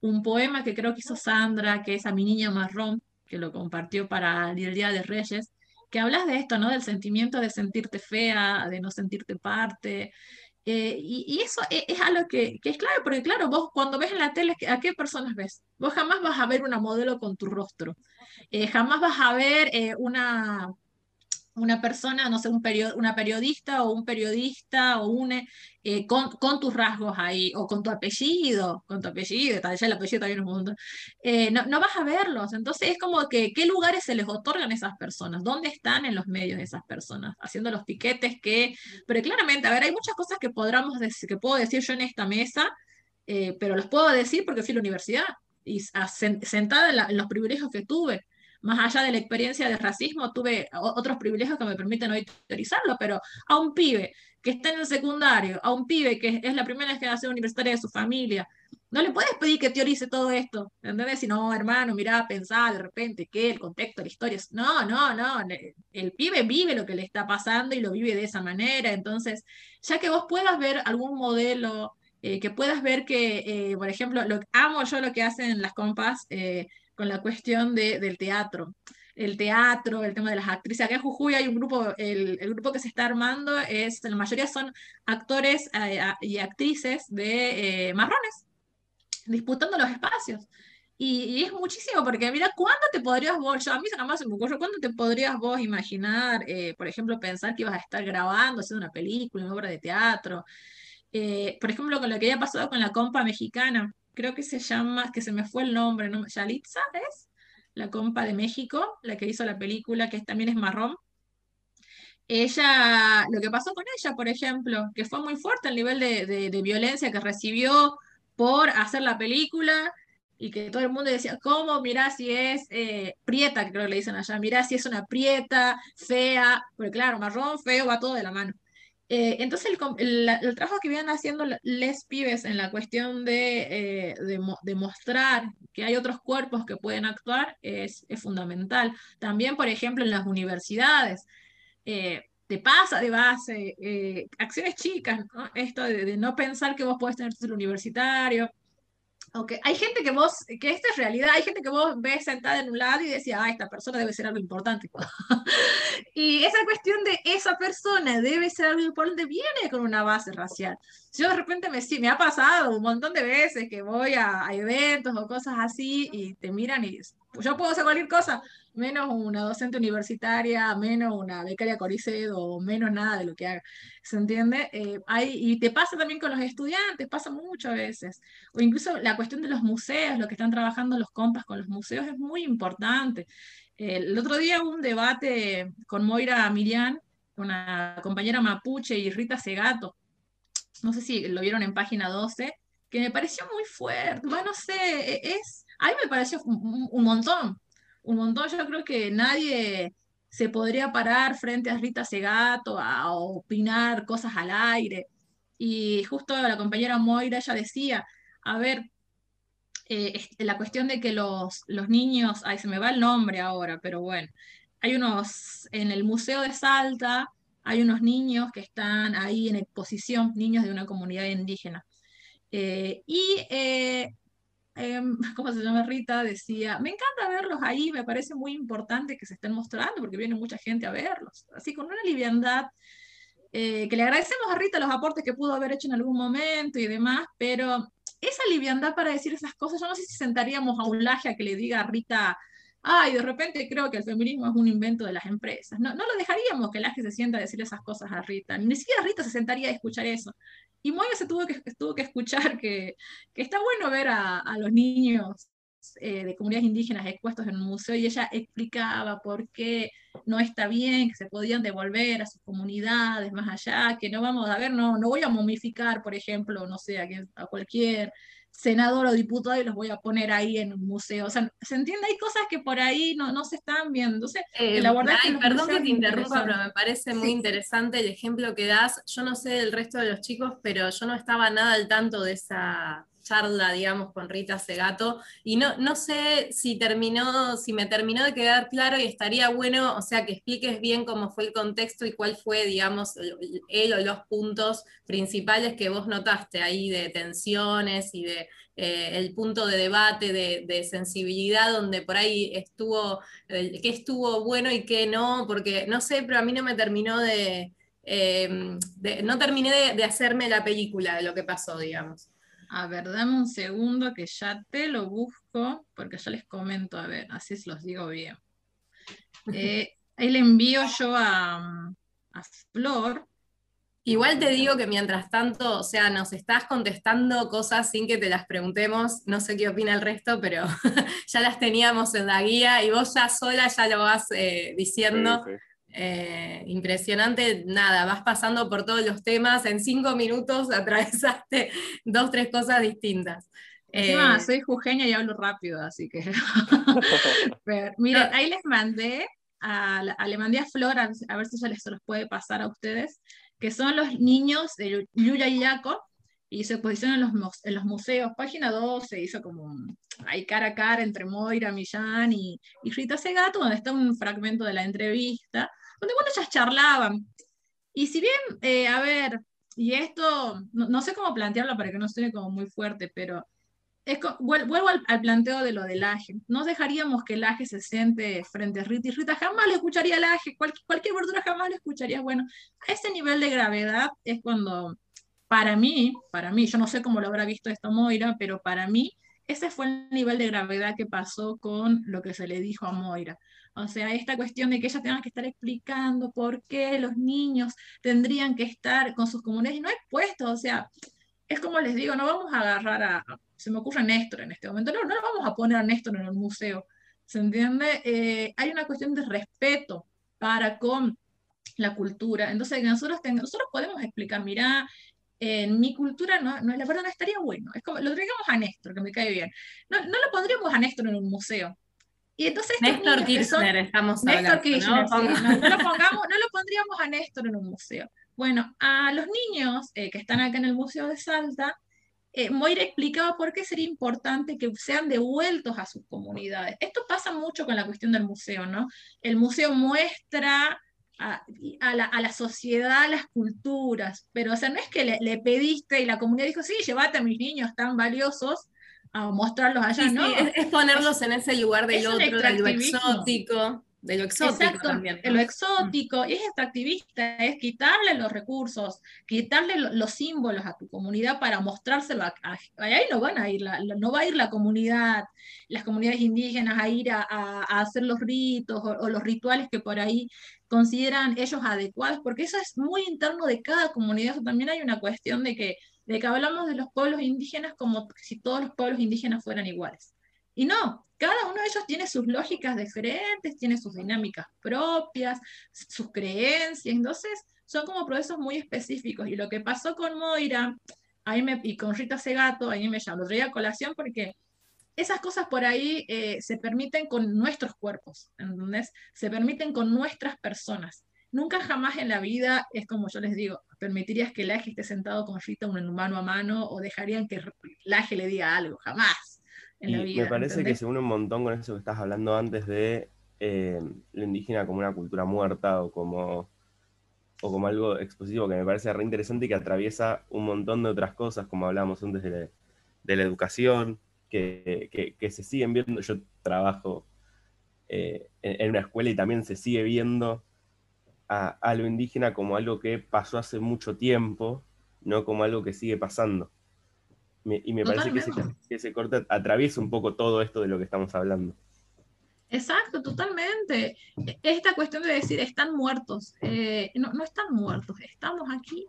un poema que creo que hizo Sandra, que es a mi niña marrón, que lo compartió para el Día de Reyes, que hablas de esto, ¿no? Del sentimiento de sentirte fea, de no sentirte parte. Eh, y, eso e, es, algo que, es claro, porque claro, vos cuando ves en la tele, ¿a qué personas ves? Vos jamás vas a ver una modelo con tu rostro, eh, jamás vas a ver eh, una, una persona, no sé, un una periodista o un periodista o un, eh, con, tus rasgos ahí, o con tu apellido, con tu apellido, tal, ya el apellido también es un montón, eh, no, no, vas a verlos. Entonces es como que, ¿qué lugares se les otorgan a esas personas? ¿Dónde están en los medios esas personas? Haciendo los piquetes que, pero claramente, a ver, hay muchas cosas que, podamos decir, que puedo decir yo en esta mesa, eh, pero los puedo decir porque fui a la universidad y sentada en los privilegios que tuve más allá de la experiencia de racismo, tuve otros privilegios que me permiten hoy teorizarlo, pero a un pibe que está en el secundario, a un pibe que es la primera generación universitaria de su familia, no le puedes pedir que teorice todo esto, ¿entendés? Si no, hermano, mirá, pensá de repente qué, el contexto, la historia. No, no, no, el pibe vive lo que le está pasando y lo vive de esa manera, entonces, ya que vos puedas ver algún modelo, eh, que puedas ver que, eh, por ejemplo, lo, amo yo lo que hacen las compas eh, con la cuestión de, del teatro el teatro, el tema de las actrices. Acá en Jujuy hay un grupo, el, el grupo que se está armando, es, la mayoría son actores y actrices de marrones, disputando los espacios. Y, es muchísimo, porque mira, ¿cuándo te podrías vos, yo a mí jamás me ocurre, ¿cuándo te podrías vos imaginar, eh, por ejemplo, pensar que ibas a estar grabando, haciendo una película, una obra de teatro? Eh, por ejemplo, con lo que había pasado con la compa mexicana, creo que se llama, que se me fue el nombre, ¿no? Yalitza es la compa de México, la que hizo la película, que también es marrón. Ella, lo que pasó con ella, por ejemplo, que fue muy fuerte el nivel de, violencia que recibió por hacer la película y que todo el mundo decía, ¿cómo? Mirá si es eh, prieta, creo que le dicen allá, mirá si es una prieta, fea, porque claro, marrón, feo, va todo de la mano. Eh, entonces el, trabajo que vienen haciendo les pibes en la cuestión de, eh, mostrar que hay otros cuerpos que pueden actuar es, fundamental. También, por ejemplo, en las universidades te pasa de base, eh, acciones chicas, esto de, no pensar que vos podés tener título universitario. Aunque hay gente que vos, que esta es realidad, hay gente que vos ves sentada en un lado y decía, ah, esta persona debe ser algo importante. y esa cuestión de esa persona debe ser algo importante viene con una base racial. Yo de repente me, me ha pasado un montón de veces que voy a, a eventos o cosas así y te miran y yo puedo hacer cualquier cosa, menos una docente universitaria, menos una becaria Coricedo, menos nada de lo que haga. ¿Se entiende? Eh, hay, y te pasa también con los estudiantes, pasa muchas veces. O incluso la cuestión de los museos, lo que están trabajando los compas con los museos es muy importante. el otro día hubo un debate con Moira Miriam, una compañera mapuche y Rita Segato. No sé si lo vieron en página 12, que me pareció muy fuerte. Bueno, no sé, e, es, a mí me pareció un montón, un montón. Yo creo que nadie se podría parar frente a Rita Segato a, opinar cosas al aire. Y justo la compañera Moira ya decía, a ver, eh, la cuestión de que los, los niños, ay, se me va el nombre ahora, pero bueno, hay unos, en el Museo de Salta, hay unos niños que están ahí en exposición, niños de una comunidad indígena. Eh, y eh, Em, ¿cómo se llama Rita? Decía, me encanta verlos ahí, me parece muy importante que se estén mostrando porque viene mucha gente a verlos, así con una liviandad, eh, que le agradecemos a Rita los aportes que pudo haber hecho en algún momento y demás, pero esa liviandad para decir esas cosas, yo no sé si sentaríamos a un laje a que le diga a Rita, ay, de repente creo que el feminismo es un invento de las empresas. No, no lo dejaríamos que Laje se sienta a decir esas cosas a Rita, ni siquiera Rita se sentaría a escuchar eso. Y Moya se tuvo que, escuchar que, está bueno ver a, a los niños eh, de comunidades indígenas expuestos en un museo y ella explicaba por qué no está bien, que se podían devolver a sus comunidades más allá, que no vamos a ver, no, no voy a momificar, por ejemplo, no sé, a, a cualquier senador o diputado y los voy a poner ahí en un museo. O sea, ¿se entiende? Hay cosas que por ahí no, no se están viendo. Entonces, eh, perdón que te interrumpa, pero me parece muy interesante el ejemplo que das. Yo no sé del resto de los chicos, pero yo no estaba nada al tanto de esa charla, digamos, con Rita Segato, y no, no sé si terminó, si me terminó de quedar claro y estaría bueno, o sea, que expliques bien cómo fue el contexto y cuál fue, digamos, él o los puntos principales que vos notaste ahí de tensiones y de eh, el punto de debate, de, sensibilidad, donde por ahí estuvo, qué estuvo bueno y qué no, porque no sé, pero a mí no me terminó de... Eh, no terminé de hacerme la película de lo que pasó, digamos. A ver, dame un segundo que ya te lo busco, porque ya les comento, a ver, así se los digo bien. Eh, ahí le envío yo a, Flor. Igual te digo que mientras tanto, o sea, nos estás contestando cosas sin que te las preguntemos, no sé qué opina el resto, pero ya las teníamos en la guía y vos ya sola ya lo vas eh, diciendo. Eh, impresionante, nada, vas pasando por todos los temas, en cinco minutos atravesaste dos, tres cosas distintas. Eh, soy jujeña y hablo rápido, así que... miren, ahí les mandé, a, le mandé a Flor, a, ver si ya les los puede pasar a ustedes, que son los niños de Yuya y Yaco, y se posiciona en los, en los museos. Página 2 se hizo como hay cara a cara entre Moira Millán y, y Rita Segato, donde está un fragmento de la entrevista, donde bueno, ellas charlaban. Y si bien, eh, a ver, y esto, no, sé cómo plantearlo para que no suene como muy fuerte, pero es, vuelvo al, planteo de lo del Aje. No dejaríamos que el Aje se siente frente a Rita y Rita jamás le escucharía el Aje, cualquier, cualquier verdura jamás le escucharía. Bueno, a ese nivel de gravedad es cuando para mí, para mí, yo no sé cómo lo habrá visto esto Moira, pero para mí ese fue el nivel de gravedad que pasó con lo que se le dijo a Moira. O sea, esta cuestión de que ella tenga que estar explicando por qué los niños tendrían que estar con sus comunidades y no hay puesto, o sea, es como les digo, no vamos a agarrar a, se me ocurre Néstor en este momento, no, no vamos a poner a Néstor en el museo, ¿se entiende? Eh, hay una cuestión de respeto para con la cultura, entonces nosotros, nosotros podemos explicar, mira, en mi cultura no, no, la verdad no estaría bueno. Es como, lo traigamos a Néstor, que me cae bien. No, no lo pondríamos a Néstor en un museo. Y entonces Néstor Kirchner, estamos Néstor Kirchner, ¿no? no, lo pongamos, no lo pondríamos a Néstor en un museo. Bueno, a los niños eh, que están acá en el Museo de Salta, eh, Moira explicaba por qué sería importante que sean devueltos a sus comunidades. Esto pasa mucho con la cuestión del museo, ¿no? El museo muestra a, la, sociedad, a las culturas, pero o sea, no es que le, pediste y la comunidad dijo, sí, llévate a mis niños tan valiosos a mostrarlos allá, ¿no? es, ponerlos en ese lugar del otro, del exótico de lo exótico también. lo exótico, y es extractivista, es quitarle los recursos, quitarle los símbolos a tu comunidad para mostrárselo a, ahí no van a ir, no va a ir la comunidad, las comunidades indígenas a ir a, hacer los ritos o, los rituales que por ahí consideran ellos adecuados, porque eso es muy interno de cada comunidad, también hay una cuestión de que, de que hablamos de los pueblos indígenas como si todos los pueblos indígenas fueran iguales. Y no, cada uno de ellos tiene sus lógicas diferentes, tiene sus dinámicas propias, sus creencias, entonces son como procesos muy específicos. Y lo que pasó con Moira ahí me, y con Rita Segato, ahí me llamó, traía colación porque esas cosas por ahí eh, se permiten con nuestros cuerpos, ¿entendés? Se permiten con nuestras personas. Nunca jamás en la vida, es como yo les digo, permitirías que Laje esté sentado con Rita un mano a mano o dejarían que Laje le diga algo, jamás me parece que se une un montón con eso que estás hablando antes de eh, lo indígena como una cultura muerta o como, o como algo expositivo que me parece re interesante y que atraviesa un montón de otras cosas, como hablábamos antes de, la, educación, que, se siguen viendo. Yo trabajo eh, en, una escuela y también se sigue viendo a, a, lo indígena como algo que pasó hace mucho tiempo, no como algo que sigue pasando y me parece que ese, que corte atraviesa un poco todo esto de lo que estamos hablando. Exacto, totalmente. Esta cuestión de decir están muertos, eh, no, no están muertos, estamos aquí,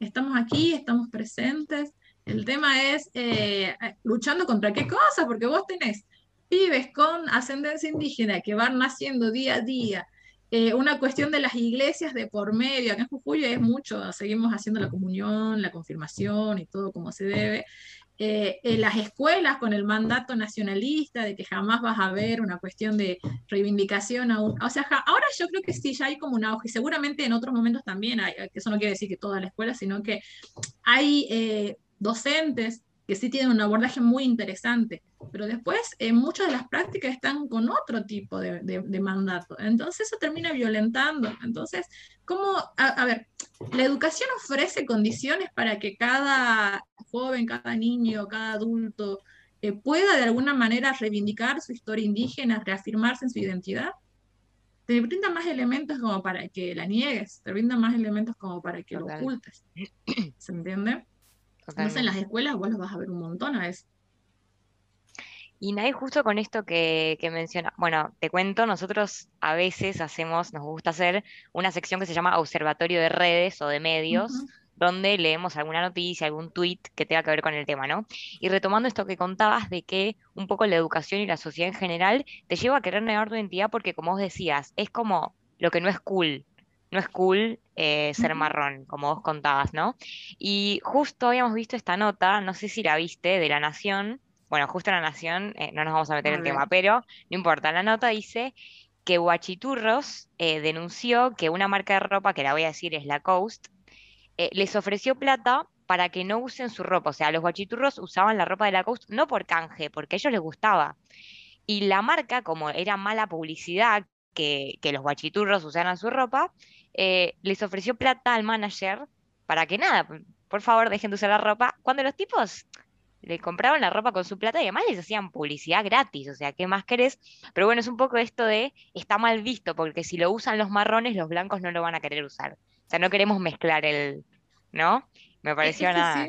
estamos aquí, estamos presentes. El tema es eh, luchando contra qué cosa, porque vos tenés pibes con ascendencia indígena que van naciendo día a día, eh, una cuestión de las iglesias de por medio, acá en Jujuy es mucho, seguimos haciendo la comunión, la confirmación y todo como se debe. Eh, en las escuelas con el mandato nacionalista de que jamás vas a ver una cuestión de reivindicación aún. O sea, ahora yo creo que sí, ya hay como un auge, seguramente en otros momentos también hay, eso no quiere decir que toda la escuela, sino que hay eh, docentes que sí tienen un abordaje muy interesante, pero después eh, muchas de las prácticas están con otro tipo de, de, mandato. Entonces eso termina violentando. Entonces, ¿cómo? A, ver, la educación ofrece condiciones para que cada joven, cada niño, cada adulto eh, pueda de alguna manera reivindicar su historia indígena, reafirmarse en su identidad. Te brinda más elementos como para que la niegues, te brinda más elementos como para que lo ocultes. ¿Se entiende? Entonces en las escuelas vos los vas a ver un montón a veces. Y nadie justo con esto que, menciona, bueno, te cuento, nosotros a veces hacemos, nos gusta hacer una sección que se llama Observatorio de Redes o de Medios, donde leemos alguna noticia, algún tweet que tenga que ver con el tema, ¿no? Y retomando esto que contabas de que un poco la educación y la sociedad en general te lleva a querer negar tu identidad porque, como vos decías, es como lo que no es cool, no es cool eh, ser marrón, como vos contabas, ¿no? Y justo habíamos visto esta nota, no sé si la viste, de La Nación. Bueno, justo La Nación, eh, no nos vamos a meter en el tema, pero no importa. La nota dice que Guachiturros eh, denunció que una marca de ropa, que la voy a decir es La Coast, les ofreció plata para que no usen su ropa. O sea, los guachiturros usaban la ropa de la Coast no por canje, porque a ellos les gustaba. Y la marca, como era mala publicidad que, los guachiturros usaran su ropa, eh, les ofreció plata al manager para que nada, por favor, dejen de usar la ropa. Cuando los tipos le compraban la ropa con su plata y además les hacían publicidad gratis, o sea, ¿qué más querés? Pero bueno, es un poco esto de, está mal visto, porque si lo usan los marrones, los blancos no lo van a querer usar. O sea, no queremos mezclar el, ¿no? Me pareció nada.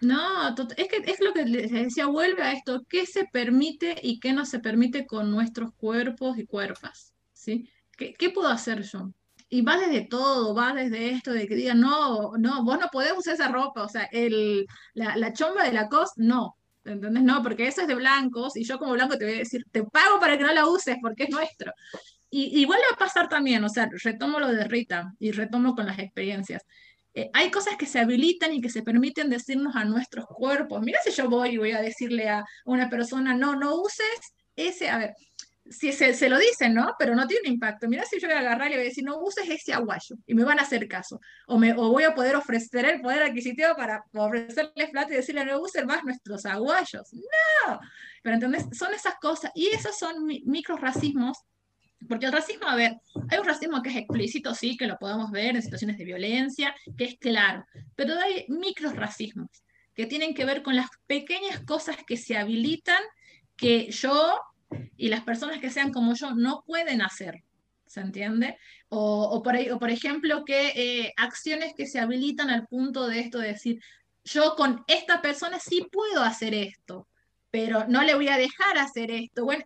No, es que es lo que les decía, vuelve a esto, ¿qué se permite y qué no se permite con nuestros cuerpos y cuerpas? ¿sí? ¿Qué, qué puedo hacer yo? Y va desde todo, va desde esto de que digan, no, no, vos no podés usar esa ropa, o sea, el, la, la chomba de la cos, no, ¿entendés? No, porque eso es de blancos y yo como blanco te voy a decir, te pago para que no la uses porque es nuestro. Y igual va a pasar también, o sea, retomo lo de Rita y retomo con las experiencias. Eh, hay cosas que se habilitan y que se permiten decirnos a nuestros cuerpos. Mira si yo voy y voy a decirle a una persona, no, no uses ese, a ver, si se, lo dicen, ¿no? Pero no tiene impacto. Mira si yo voy a agarrar y voy a decir, no uses ese aguayo, y me van a hacer caso. O, me, o voy a poder ofrecer el poder adquisitivo para ofrecerles plata y decirle, no usen más nuestros aguayos. No. Pero entonces son esas cosas, y esos son micro racismos, porque el racismo, a ver, hay un racismo que es explícito, sí, que lo podemos ver en situaciones de violencia, que es claro, pero hay micro racismos que tienen que ver con las pequeñas cosas que se habilitan que yo y las personas que sean como yo no pueden hacer. ¿Se entiende? O, por, ejemplo, que eh, acciones que se habilitan al punto de esto de decir, yo con esta persona sí puedo hacer esto, pero no le voy a dejar hacer esto. Bueno,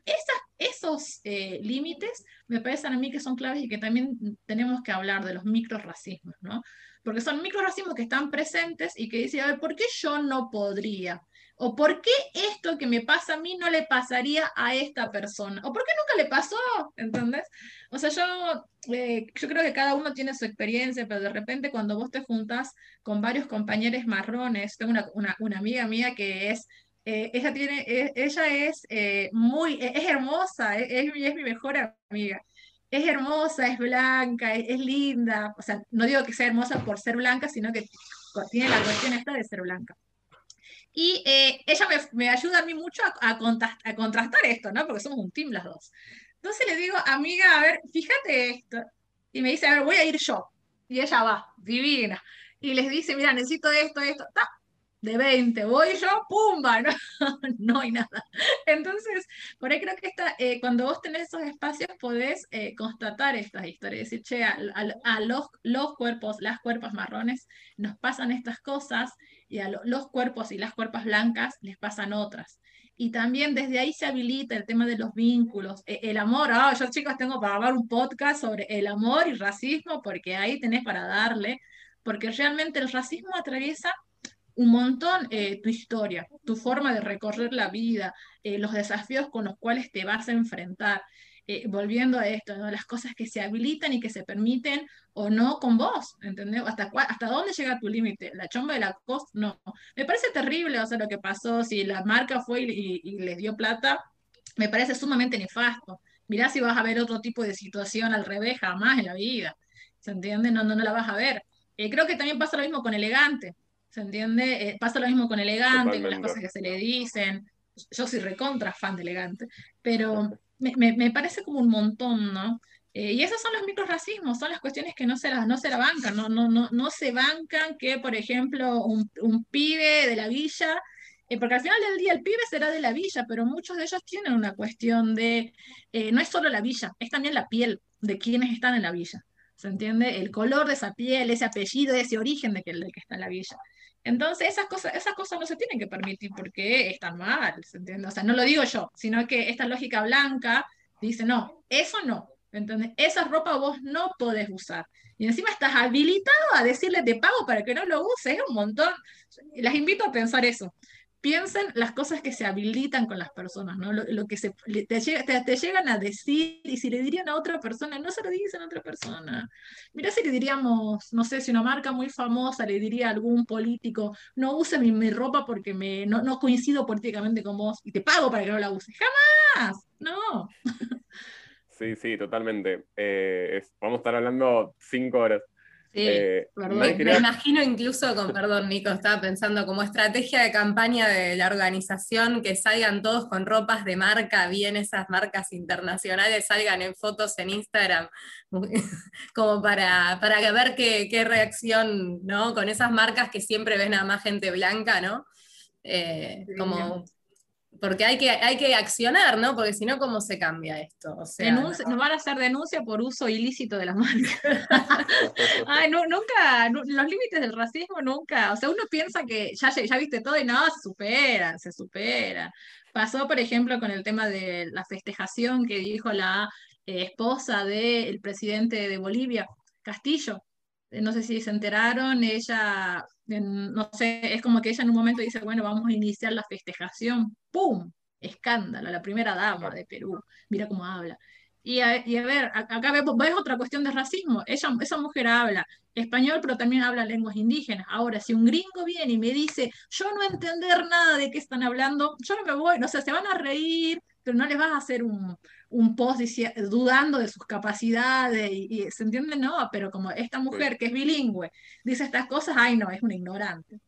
esos eh, límites me parecen a mí que son claves y que también tenemos que hablar de los microracismos, ¿no? Porque son microracismos que están presentes y que dicen, a ver, ¿por qué yo no podría? ¿O por qué esto que me pasa a mí no le pasaría a esta persona? ¿O por qué nunca le pasó? ¿Entendés? O sea, yo, eh, yo creo que cada uno tiene su experiencia, pero de repente cuando vos te juntas con varios compañeros marrones, tengo una, una, amiga mía que es eh, ella tiene, e, ella es eh, muy, e, es hermosa, e, es, es, mi mejor amiga. Es hermosa, es blanca, es, linda. O sea, no digo que sea hermosa por ser blanca, sino que tiene la cuestión esta de ser blanca. Y eh, ella me, ayuda a mí mucho a, a, contrastar esto, ¿no? Porque somos un team las dos. Entonces le digo, amiga, a ver, fíjate esto. Y me dice, a ver, voy a ir yo. Y ella va, divina. Y les dice, mira, necesito esto, esto. Ta, de 20, voy yo, ¡pumba! No, no hay nada. Entonces, por ahí creo que esta, eh, cuando vos tenés esos espacios podés eh, constatar estas historias, decir, che, a, los, los, cuerpos, las cuerpos marrones nos pasan estas cosas y a los cuerpos y las cuerpas blancas les pasan otras. Y también desde ahí se habilita el tema de los vínculos, e, el amor. Ah, yo chicos tengo para grabar un podcast sobre el amor y racismo porque ahí tenés para darle, porque realmente el racismo atraviesa un montón eh, tu historia, tu forma de recorrer la vida, eh, los desafíos con los cuales te vas a enfrentar. Eh, volviendo a esto, las cosas que se habilitan y que se permiten o no con vos, ¿entendés? ¿Hasta, hasta dónde llega tu límite? La chomba de la costa, no. Me parece terrible, o sea, lo que pasó, si la marca fue y, les dio plata, me parece sumamente nefasto. Mirá si vas a ver otro tipo de situación al revés, jamás en la vida, ¿se entiende? No, no, no la vas a ver. creo que también pasa lo mismo con elegante. ¿Se entiende? Eh, pasa lo mismo con elegante, con las cosas que se le dicen. Yo soy recontra fan de elegante, pero me, parece como un montón, ¿no? Eh, y esos son los microracismos, son las cuestiones que no se, las, no se la bancan, no, no, no, no se bancan que, por ejemplo, un, pibe de la villa, eh, porque al final del día el pibe será de la villa, pero muchos de ellos tienen una cuestión de, no es solo la villa, es también la piel de quienes están en la villa. ¿Se entiende? El color de esa piel, ese apellido, ese origen de que, de que está en la villa. Entonces, esas cosas, esas cosas no se tienen que permitir porque están mal, ¿se entiende? O sea, no lo digo yo, sino que esta lógica blanca dice, no, eso no, ¿entendés? Esa ropa vos no podés usar. Y encima estás habilitado a decirle te pago para que no lo uses, es un montón. Las invito a pensar eso piensen las cosas que se habilitan con las personas, ¿no? Lo, que se, te, te, llegan a decir y si le dirían a otra persona, no se lo dicen a otra persona. Mira si le diríamos, no sé, si una marca muy famosa le diría a algún político, no use mi, ropa porque me, no, no, coincido políticamente con vos y te pago para que no la uses. ¡Jamás! No. Sí, sí, totalmente. Eh, vamos a estar hablando cinco horas. Eh, me, imagino incluso, con perdón Nico, estaba pensando como estrategia de campaña de la organización que salgan todos con ropas de marca, bien esas marcas internacionales, salgan en fotos en Instagram, como para, para ver qué, qué, reacción, ¿no? Con esas marcas que siempre ven a más gente blanca, ¿no? Eh, como porque hay que, hay que accionar, ¿no? Porque si no, ¿cómo se cambia esto? O sea, Nos van a hacer denuncia por uso ilícito de las marcas. Ay, no, nunca, los límites del racismo nunca, o sea, uno piensa que ya, ya viste todo y no, se supera, se supera. Pasó, por ejemplo, con el tema de la festejación que dijo la eh, esposa del presidente de Bolivia, Castillo, eh, no sé si se enteraron, ella, no sé, es como que ella en un momento dice, bueno, vamos a iniciar la festejación, ¡pum! Escándalo, la primera dama de Perú, mira cómo habla. Y a, ver, acá ves, otra cuestión de racismo. Ella, esa mujer habla español, pero también habla lenguas indígenas. Ahora, si un gringo viene y me dice, yo no entender nada de qué están hablando, yo no me voy, no sé, se van a reír, pero no les vas a hacer un, un post dudando de sus capacidades y, se entiende, no, pero como esta mujer que es bilingüe dice estas cosas, ay no, es un ignorante.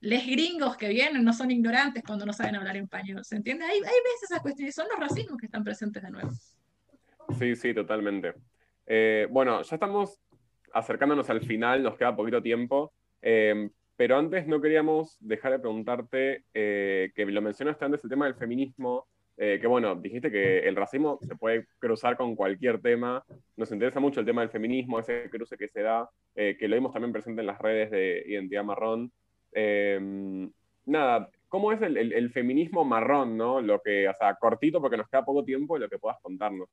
Les gringos que vienen no son ignorantes cuando no saben hablar español, ¿se entiende? Hay, hay veces esas cuestiones, son los racismos que están presentes de nuevo. Sí, sí, totalmente. Eh, bueno, ya estamos acercándonos al final, nos queda poquito tiempo, eh, pero antes no queríamos dejar de preguntarte, eh, que lo mencionaste antes, el tema del feminismo, eh, que bueno, dijiste que el racismo se puede cruzar con cualquier tema. Nos interesa mucho el tema del feminismo, ese cruce que se da, eh, que lo vimos también presente en las redes de Identidad Marrón. Em, nada, ¿cómo es el, feminismo marrón, no? Lo que, o sea, cortito porque nos queda poco tiempo y lo que puedas contarnos.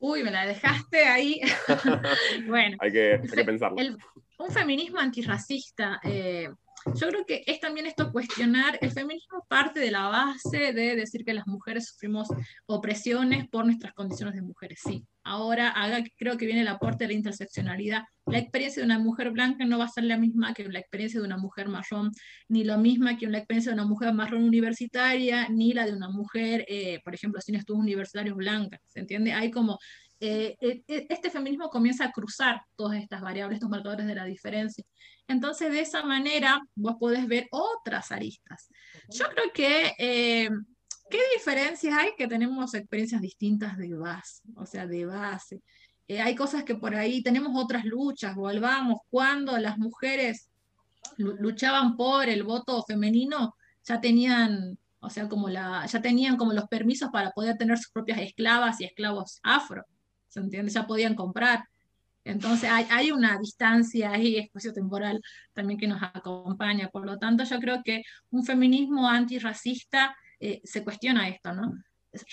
Uy, me la dejaste ahí. bueno. hay, que, pensarlo. un feminismo antirracista. Eh, yo creo que es también esto cuestionar, el feminismo parte de la base de decir que las mujeres sufrimos opresiones por nuestras condiciones de mujeres, sí. Ahora haga, creo que viene el aporte de la interseccionalidad. La experiencia de una mujer blanca no va a ser la misma que la experiencia de una mujer marrón, ni lo misma que la experiencia de una mujer marrón universitaria, ni la de una mujer, eh, por ejemplo, sin estudios universitarios blanca. ¿Se entiende? Hay como eh, eh, este feminismo comienza a cruzar todas estas variables, estos marcadores de la diferencia. Entonces, de esa manera, vos podés ver otras aristas. Yo creo que, eh, ¿qué diferencias hay? Que tenemos experiencias distintas de base, o sea, de base. hay cosas que por ahí tenemos otras luchas, volvamos, cuando las mujeres luchaban por el voto femenino, ya tenían, o sea, como la, ya tenían como los permisos para poder tener sus propias esclavas y esclavos afro. ¿Se entiende? Ya podían comprar. Entonces hay, hay una distancia ahí espacio-temporal también que nos acompaña. Por lo tanto, yo creo que un feminismo antirracista eh, se cuestiona esto, ¿no?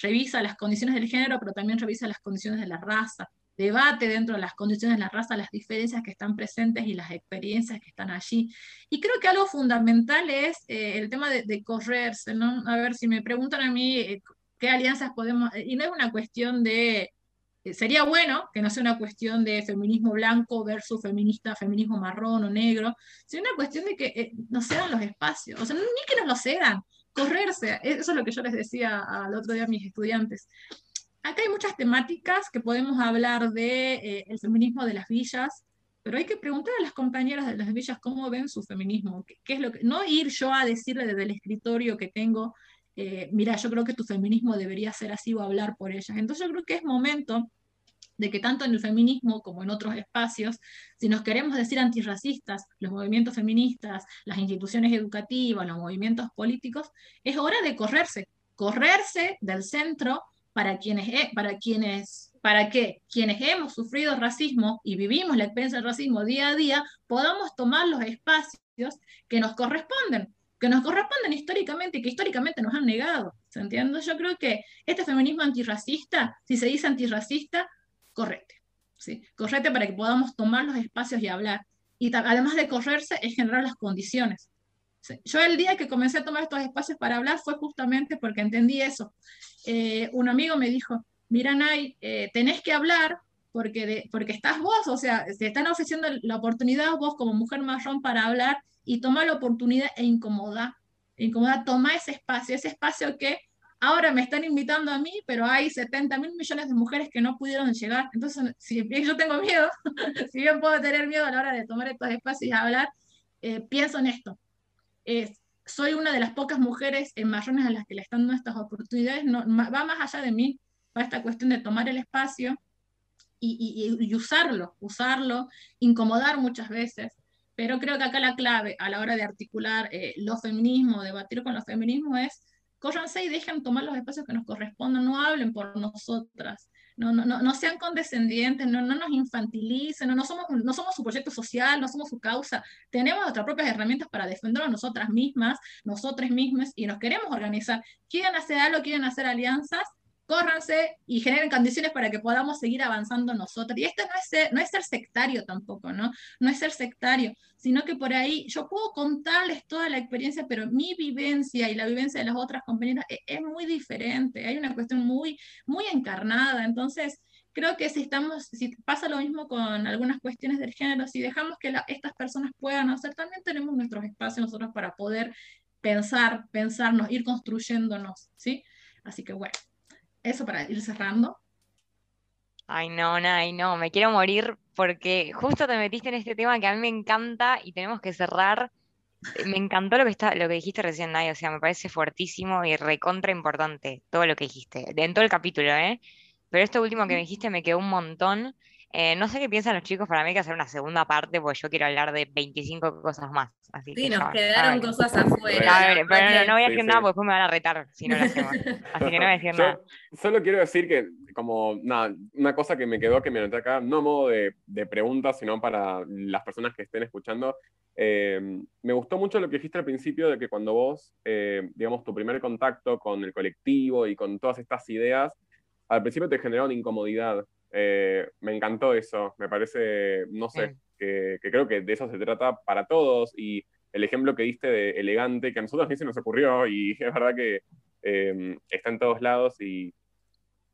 Revisa las condiciones del género, pero también revisa las condiciones de la raza. Debate dentro de las condiciones de la raza las diferencias que están presentes y las experiencias que están allí. Y creo que algo fundamental es eh, el tema de, correrse, ¿no? A ver, si me preguntan a mí eh, qué alianzas podemos, y no es una cuestión de eh, sería bueno que no sea una cuestión de feminismo blanco versus feminista, feminismo marrón o negro, sino una cuestión de que eh, nos cedan los espacios, o sea, ni que nos lo cedan, correrse, eso es lo que yo les decía al otro día a mis estudiantes. Acá hay muchas temáticas que podemos hablar de eh, feminismo de las villas, pero hay que preguntar a las compañeras de las villas cómo ven su feminismo, qué, es lo que, no ir yo a decirle desde el escritorio que tengo mira, yo creo que tu feminismo debería ser así o hablar por ellas. Entonces yo creo que es momento de que tanto en el feminismo como en otros espacios, si nos queremos decir antirracistas, los movimientos feministas, las instituciones educativas, los movimientos políticos, es hora de correrse, correrse del centro para quienes, para quienes, para que quienes hemos sufrido racismo y vivimos la experiencia del racismo día a día, podamos tomar los espacios que nos corresponden, que nos corresponden históricamente y que históricamente nos han negado. ¿Se entiende? Yo creo que este feminismo antirracista, si se dice antirracista, correte. ¿sí? Correte para que podamos tomar los espacios y hablar. Y además de correrse, es generar las condiciones. Yo el día que comencé a tomar estos espacios para hablar fue justamente porque entendí eso. Eh, un amigo me dijo, mira Nay, eh, tenés que hablar porque, porque estás vos, o sea, te están ofreciendo la oportunidad vos como mujer marrón para hablar y toma la oportunidad e incomoda, incomoda, toma ese espacio, ese espacio que ahora me están invitando a mí, pero hay 70 mil millones de mujeres que no pudieron llegar. Entonces, si bien yo tengo miedo, si bien puedo tener miedo a la hora de tomar estos espacios y hablar, eh, pienso en esto. soy una de las pocas mujeres en marrones a las que le están dando estas oportunidades, no, va más allá de mí, va esta cuestión de tomar el espacio y, y usarlo, usarlo, incomodar muchas veces, pero creo que acá la clave a la hora de articular eh, los feminismos, debatir con los feminismos es córranse y dejen tomar los espacios que nos correspondan, no hablen por nosotras, no, no, no, sean condescendientes, no, no nos infantilicen, no, no, somos, no somos su proyecto social, no somos su causa, tenemos nuestras propias herramientas para defendernos nosotras mismas, nosotras mismas, y nos queremos organizar. Quieren hacer algo, quieren hacer alianzas, córranse y generen condiciones para que podamos seguir avanzando nosotros. Y esto no es, ser, no es ser sectario tampoco, ¿no? No es ser sectario, sino que por ahí yo puedo contarles toda la experiencia, pero mi vivencia y la vivencia de las otras compañeras es, es muy diferente, hay una cuestión muy, muy encarnada. Entonces, creo que si estamos, si pasa lo mismo con algunas cuestiones del género, si dejamos que estas personas puedan hacer, también tenemos nuestros espacios nosotros para poder pensar, pensarnos, ir construyéndonos, ¿sí? Así que bueno, eso para ir cerrando. Ay, no, Nay, no, me quiero morir porque justo te metiste en este tema que a mí me encanta y tenemos que cerrar. Eh, me encantó lo que, está, lo que dijiste recién, Nay, o sea, me parece fuertísimo y recontra importante todo lo que dijiste, en todo el capítulo, ¿eh? Pero esto último que me dijiste me quedó un montón eh, no sé qué piensan los chicos, para mí hay que hacer una segunda parte porque yo quiero hablar de 25 cosas más. Así sí, nos quedaron cosas afuera. pero no, voy a decir nada porque después me van a retar si no lo hacemos. Así que no voy a decir nada. Solo quiero decir que, como, nada, una cosa que me quedó, que me noté acá, no a modo de, de pregunta, sino para las personas que estén escuchando. Eh, me gustó mucho lo que dijiste al principio de que cuando vos, eh, digamos, tu primer contacto con el colectivo y con todas estas ideas, al principio te generaron incomodidad. Eh, me encantó eso, me parece, no sé, que, creo que de eso se trata para todos y el ejemplo que diste de elegante, que a nosotros ni se nos ocurrió y es verdad que em, está en todos lados y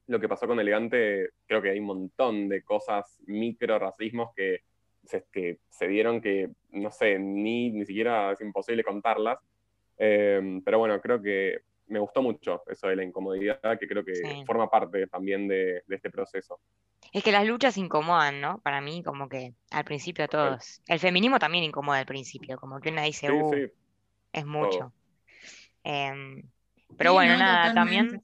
lo que pasó con elegante, creo que hay un montón de cosas, micro racismos que se, que se dieron que, no sé, ni, ni siquiera es imposible contarlas. Em, pero bueno, creo que me gustó mucho eso de la incomodidad, que creo que forma parte también de, este proceso. Es que las luchas incomodan, ¿no? Para mí, como que al principio a todos. El feminismo también incomoda al principio, como que una dice, uh, es mucho. Em, pero bueno, nada, también.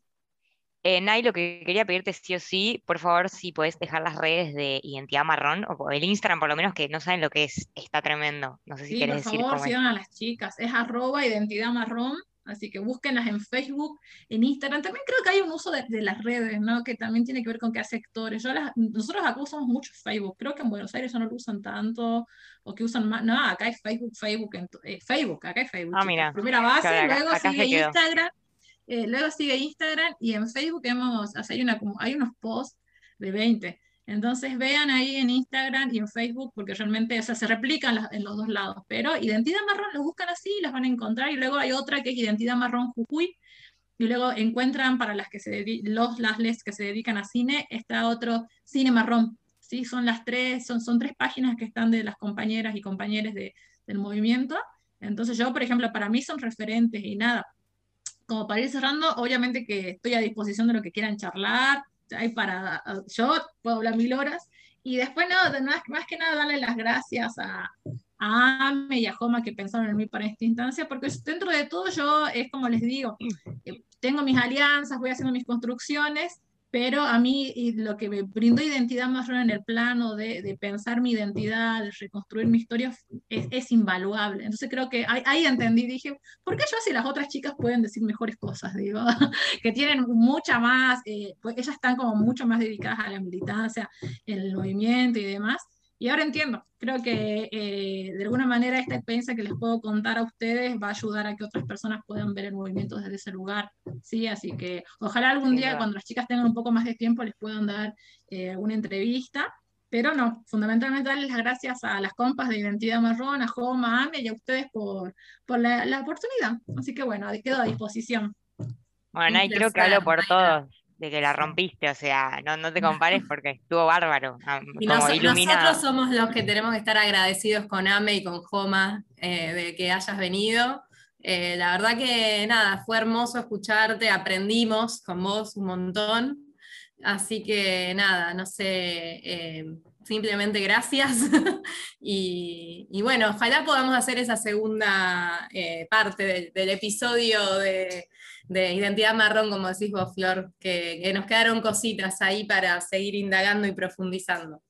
Eh, Nay, lo que quería pedirte sí o sí, por favor, si puedes dejar las redes de Identidad Marrón, o el Instagram por lo menos, que no saben lo que es, está tremendo. No sé si quieres decir. Por favor, sigan a las chicas, es arroba Identidad Marrón Así que búsquenlas en Facebook, en Instagram. También creo que hay un uso de, las redes, ¿no? Que también tiene que ver con qué sectores. Yo nosotros acá usamos mucho Facebook. Creo que en Buenos Aires no lo usan tanto, o que usan más. No, acá hay Facebook, Facebook, eh, Facebook, acá hay Facebook. Ah, mira. Primera base, luego sigue Instagram. Eh, luego sigue Instagram y en Facebook hemos, hay, una, hay unos posts de 20 entonces vean ahí en Instagram y en Facebook, porque realmente o sea, se replican en los dos lados. Pero Identidad Marrón lo buscan así y las van a encontrar. Y luego hay otra que es Identidad Marrón Jujuy. Y luego encuentran para las que se los las les que se dedican a cine, está otro Cine Marrón. ¿sí? Son las tres, son, son tres páginas que están de las compañeras y compañeros de, del movimiento. Entonces yo, por ejemplo, para mí son referentes y nada. Como para ir cerrando, obviamente que estoy a disposición de lo que quieran charlar, hay para, yo puedo hablar mil horas, y después no, más, más que nada darle las gracias a, a Ame y a Joma que pensaron en mí para esta instancia, porque dentro de todo yo, es como les digo, eh, tengo mis alianzas, voy haciendo mis construcciones, pero a mí lo que me brindó identidad más en el plano de, pensar mi identidad, de reconstruir mi historia, es, invaluable. Entonces creo que ahí, entendí, dije, ¿por qué yo si las otras chicas pueden decir mejores cosas? Digo, que tienen mucha más, eh, pues ellas están como mucho más dedicadas a la militancia, el movimiento y demás. Y ahora entiendo, creo que eh, de alguna manera esta experiencia que les puedo contar a ustedes va a ayudar a que otras personas puedan ver el movimiento desde ese lugar, ¿sí? Así que ojalá algún día cuando las chicas tengan un poco más de tiempo les puedan dar eh, una entrevista, pero no, fundamentalmente darles las gracias a las compas de Identidad Marrón, a Joma, a Ame y a ustedes por, por la, la, oportunidad. Así que bueno, quedo a disposición. Bueno, y creo que hablo por todos de que la rompiste, o sea, no, no te compares porque estuvo bárbaro. Ah, y nosotros somos los que tenemos que estar agradecidos con Ame y con Joma eh, de que hayas venido. Eh, la verdad que nada, fue hermoso escucharte, aprendimos con vos un montón. Así que nada, no sé, eh, simplemente gracias. y, bueno, ojalá podamos hacer esa segunda parte del, episodio de, Identidad Marrón, como decís vos, Flor, que nos quedaron cositas ahí para seguir indagando y profundizando.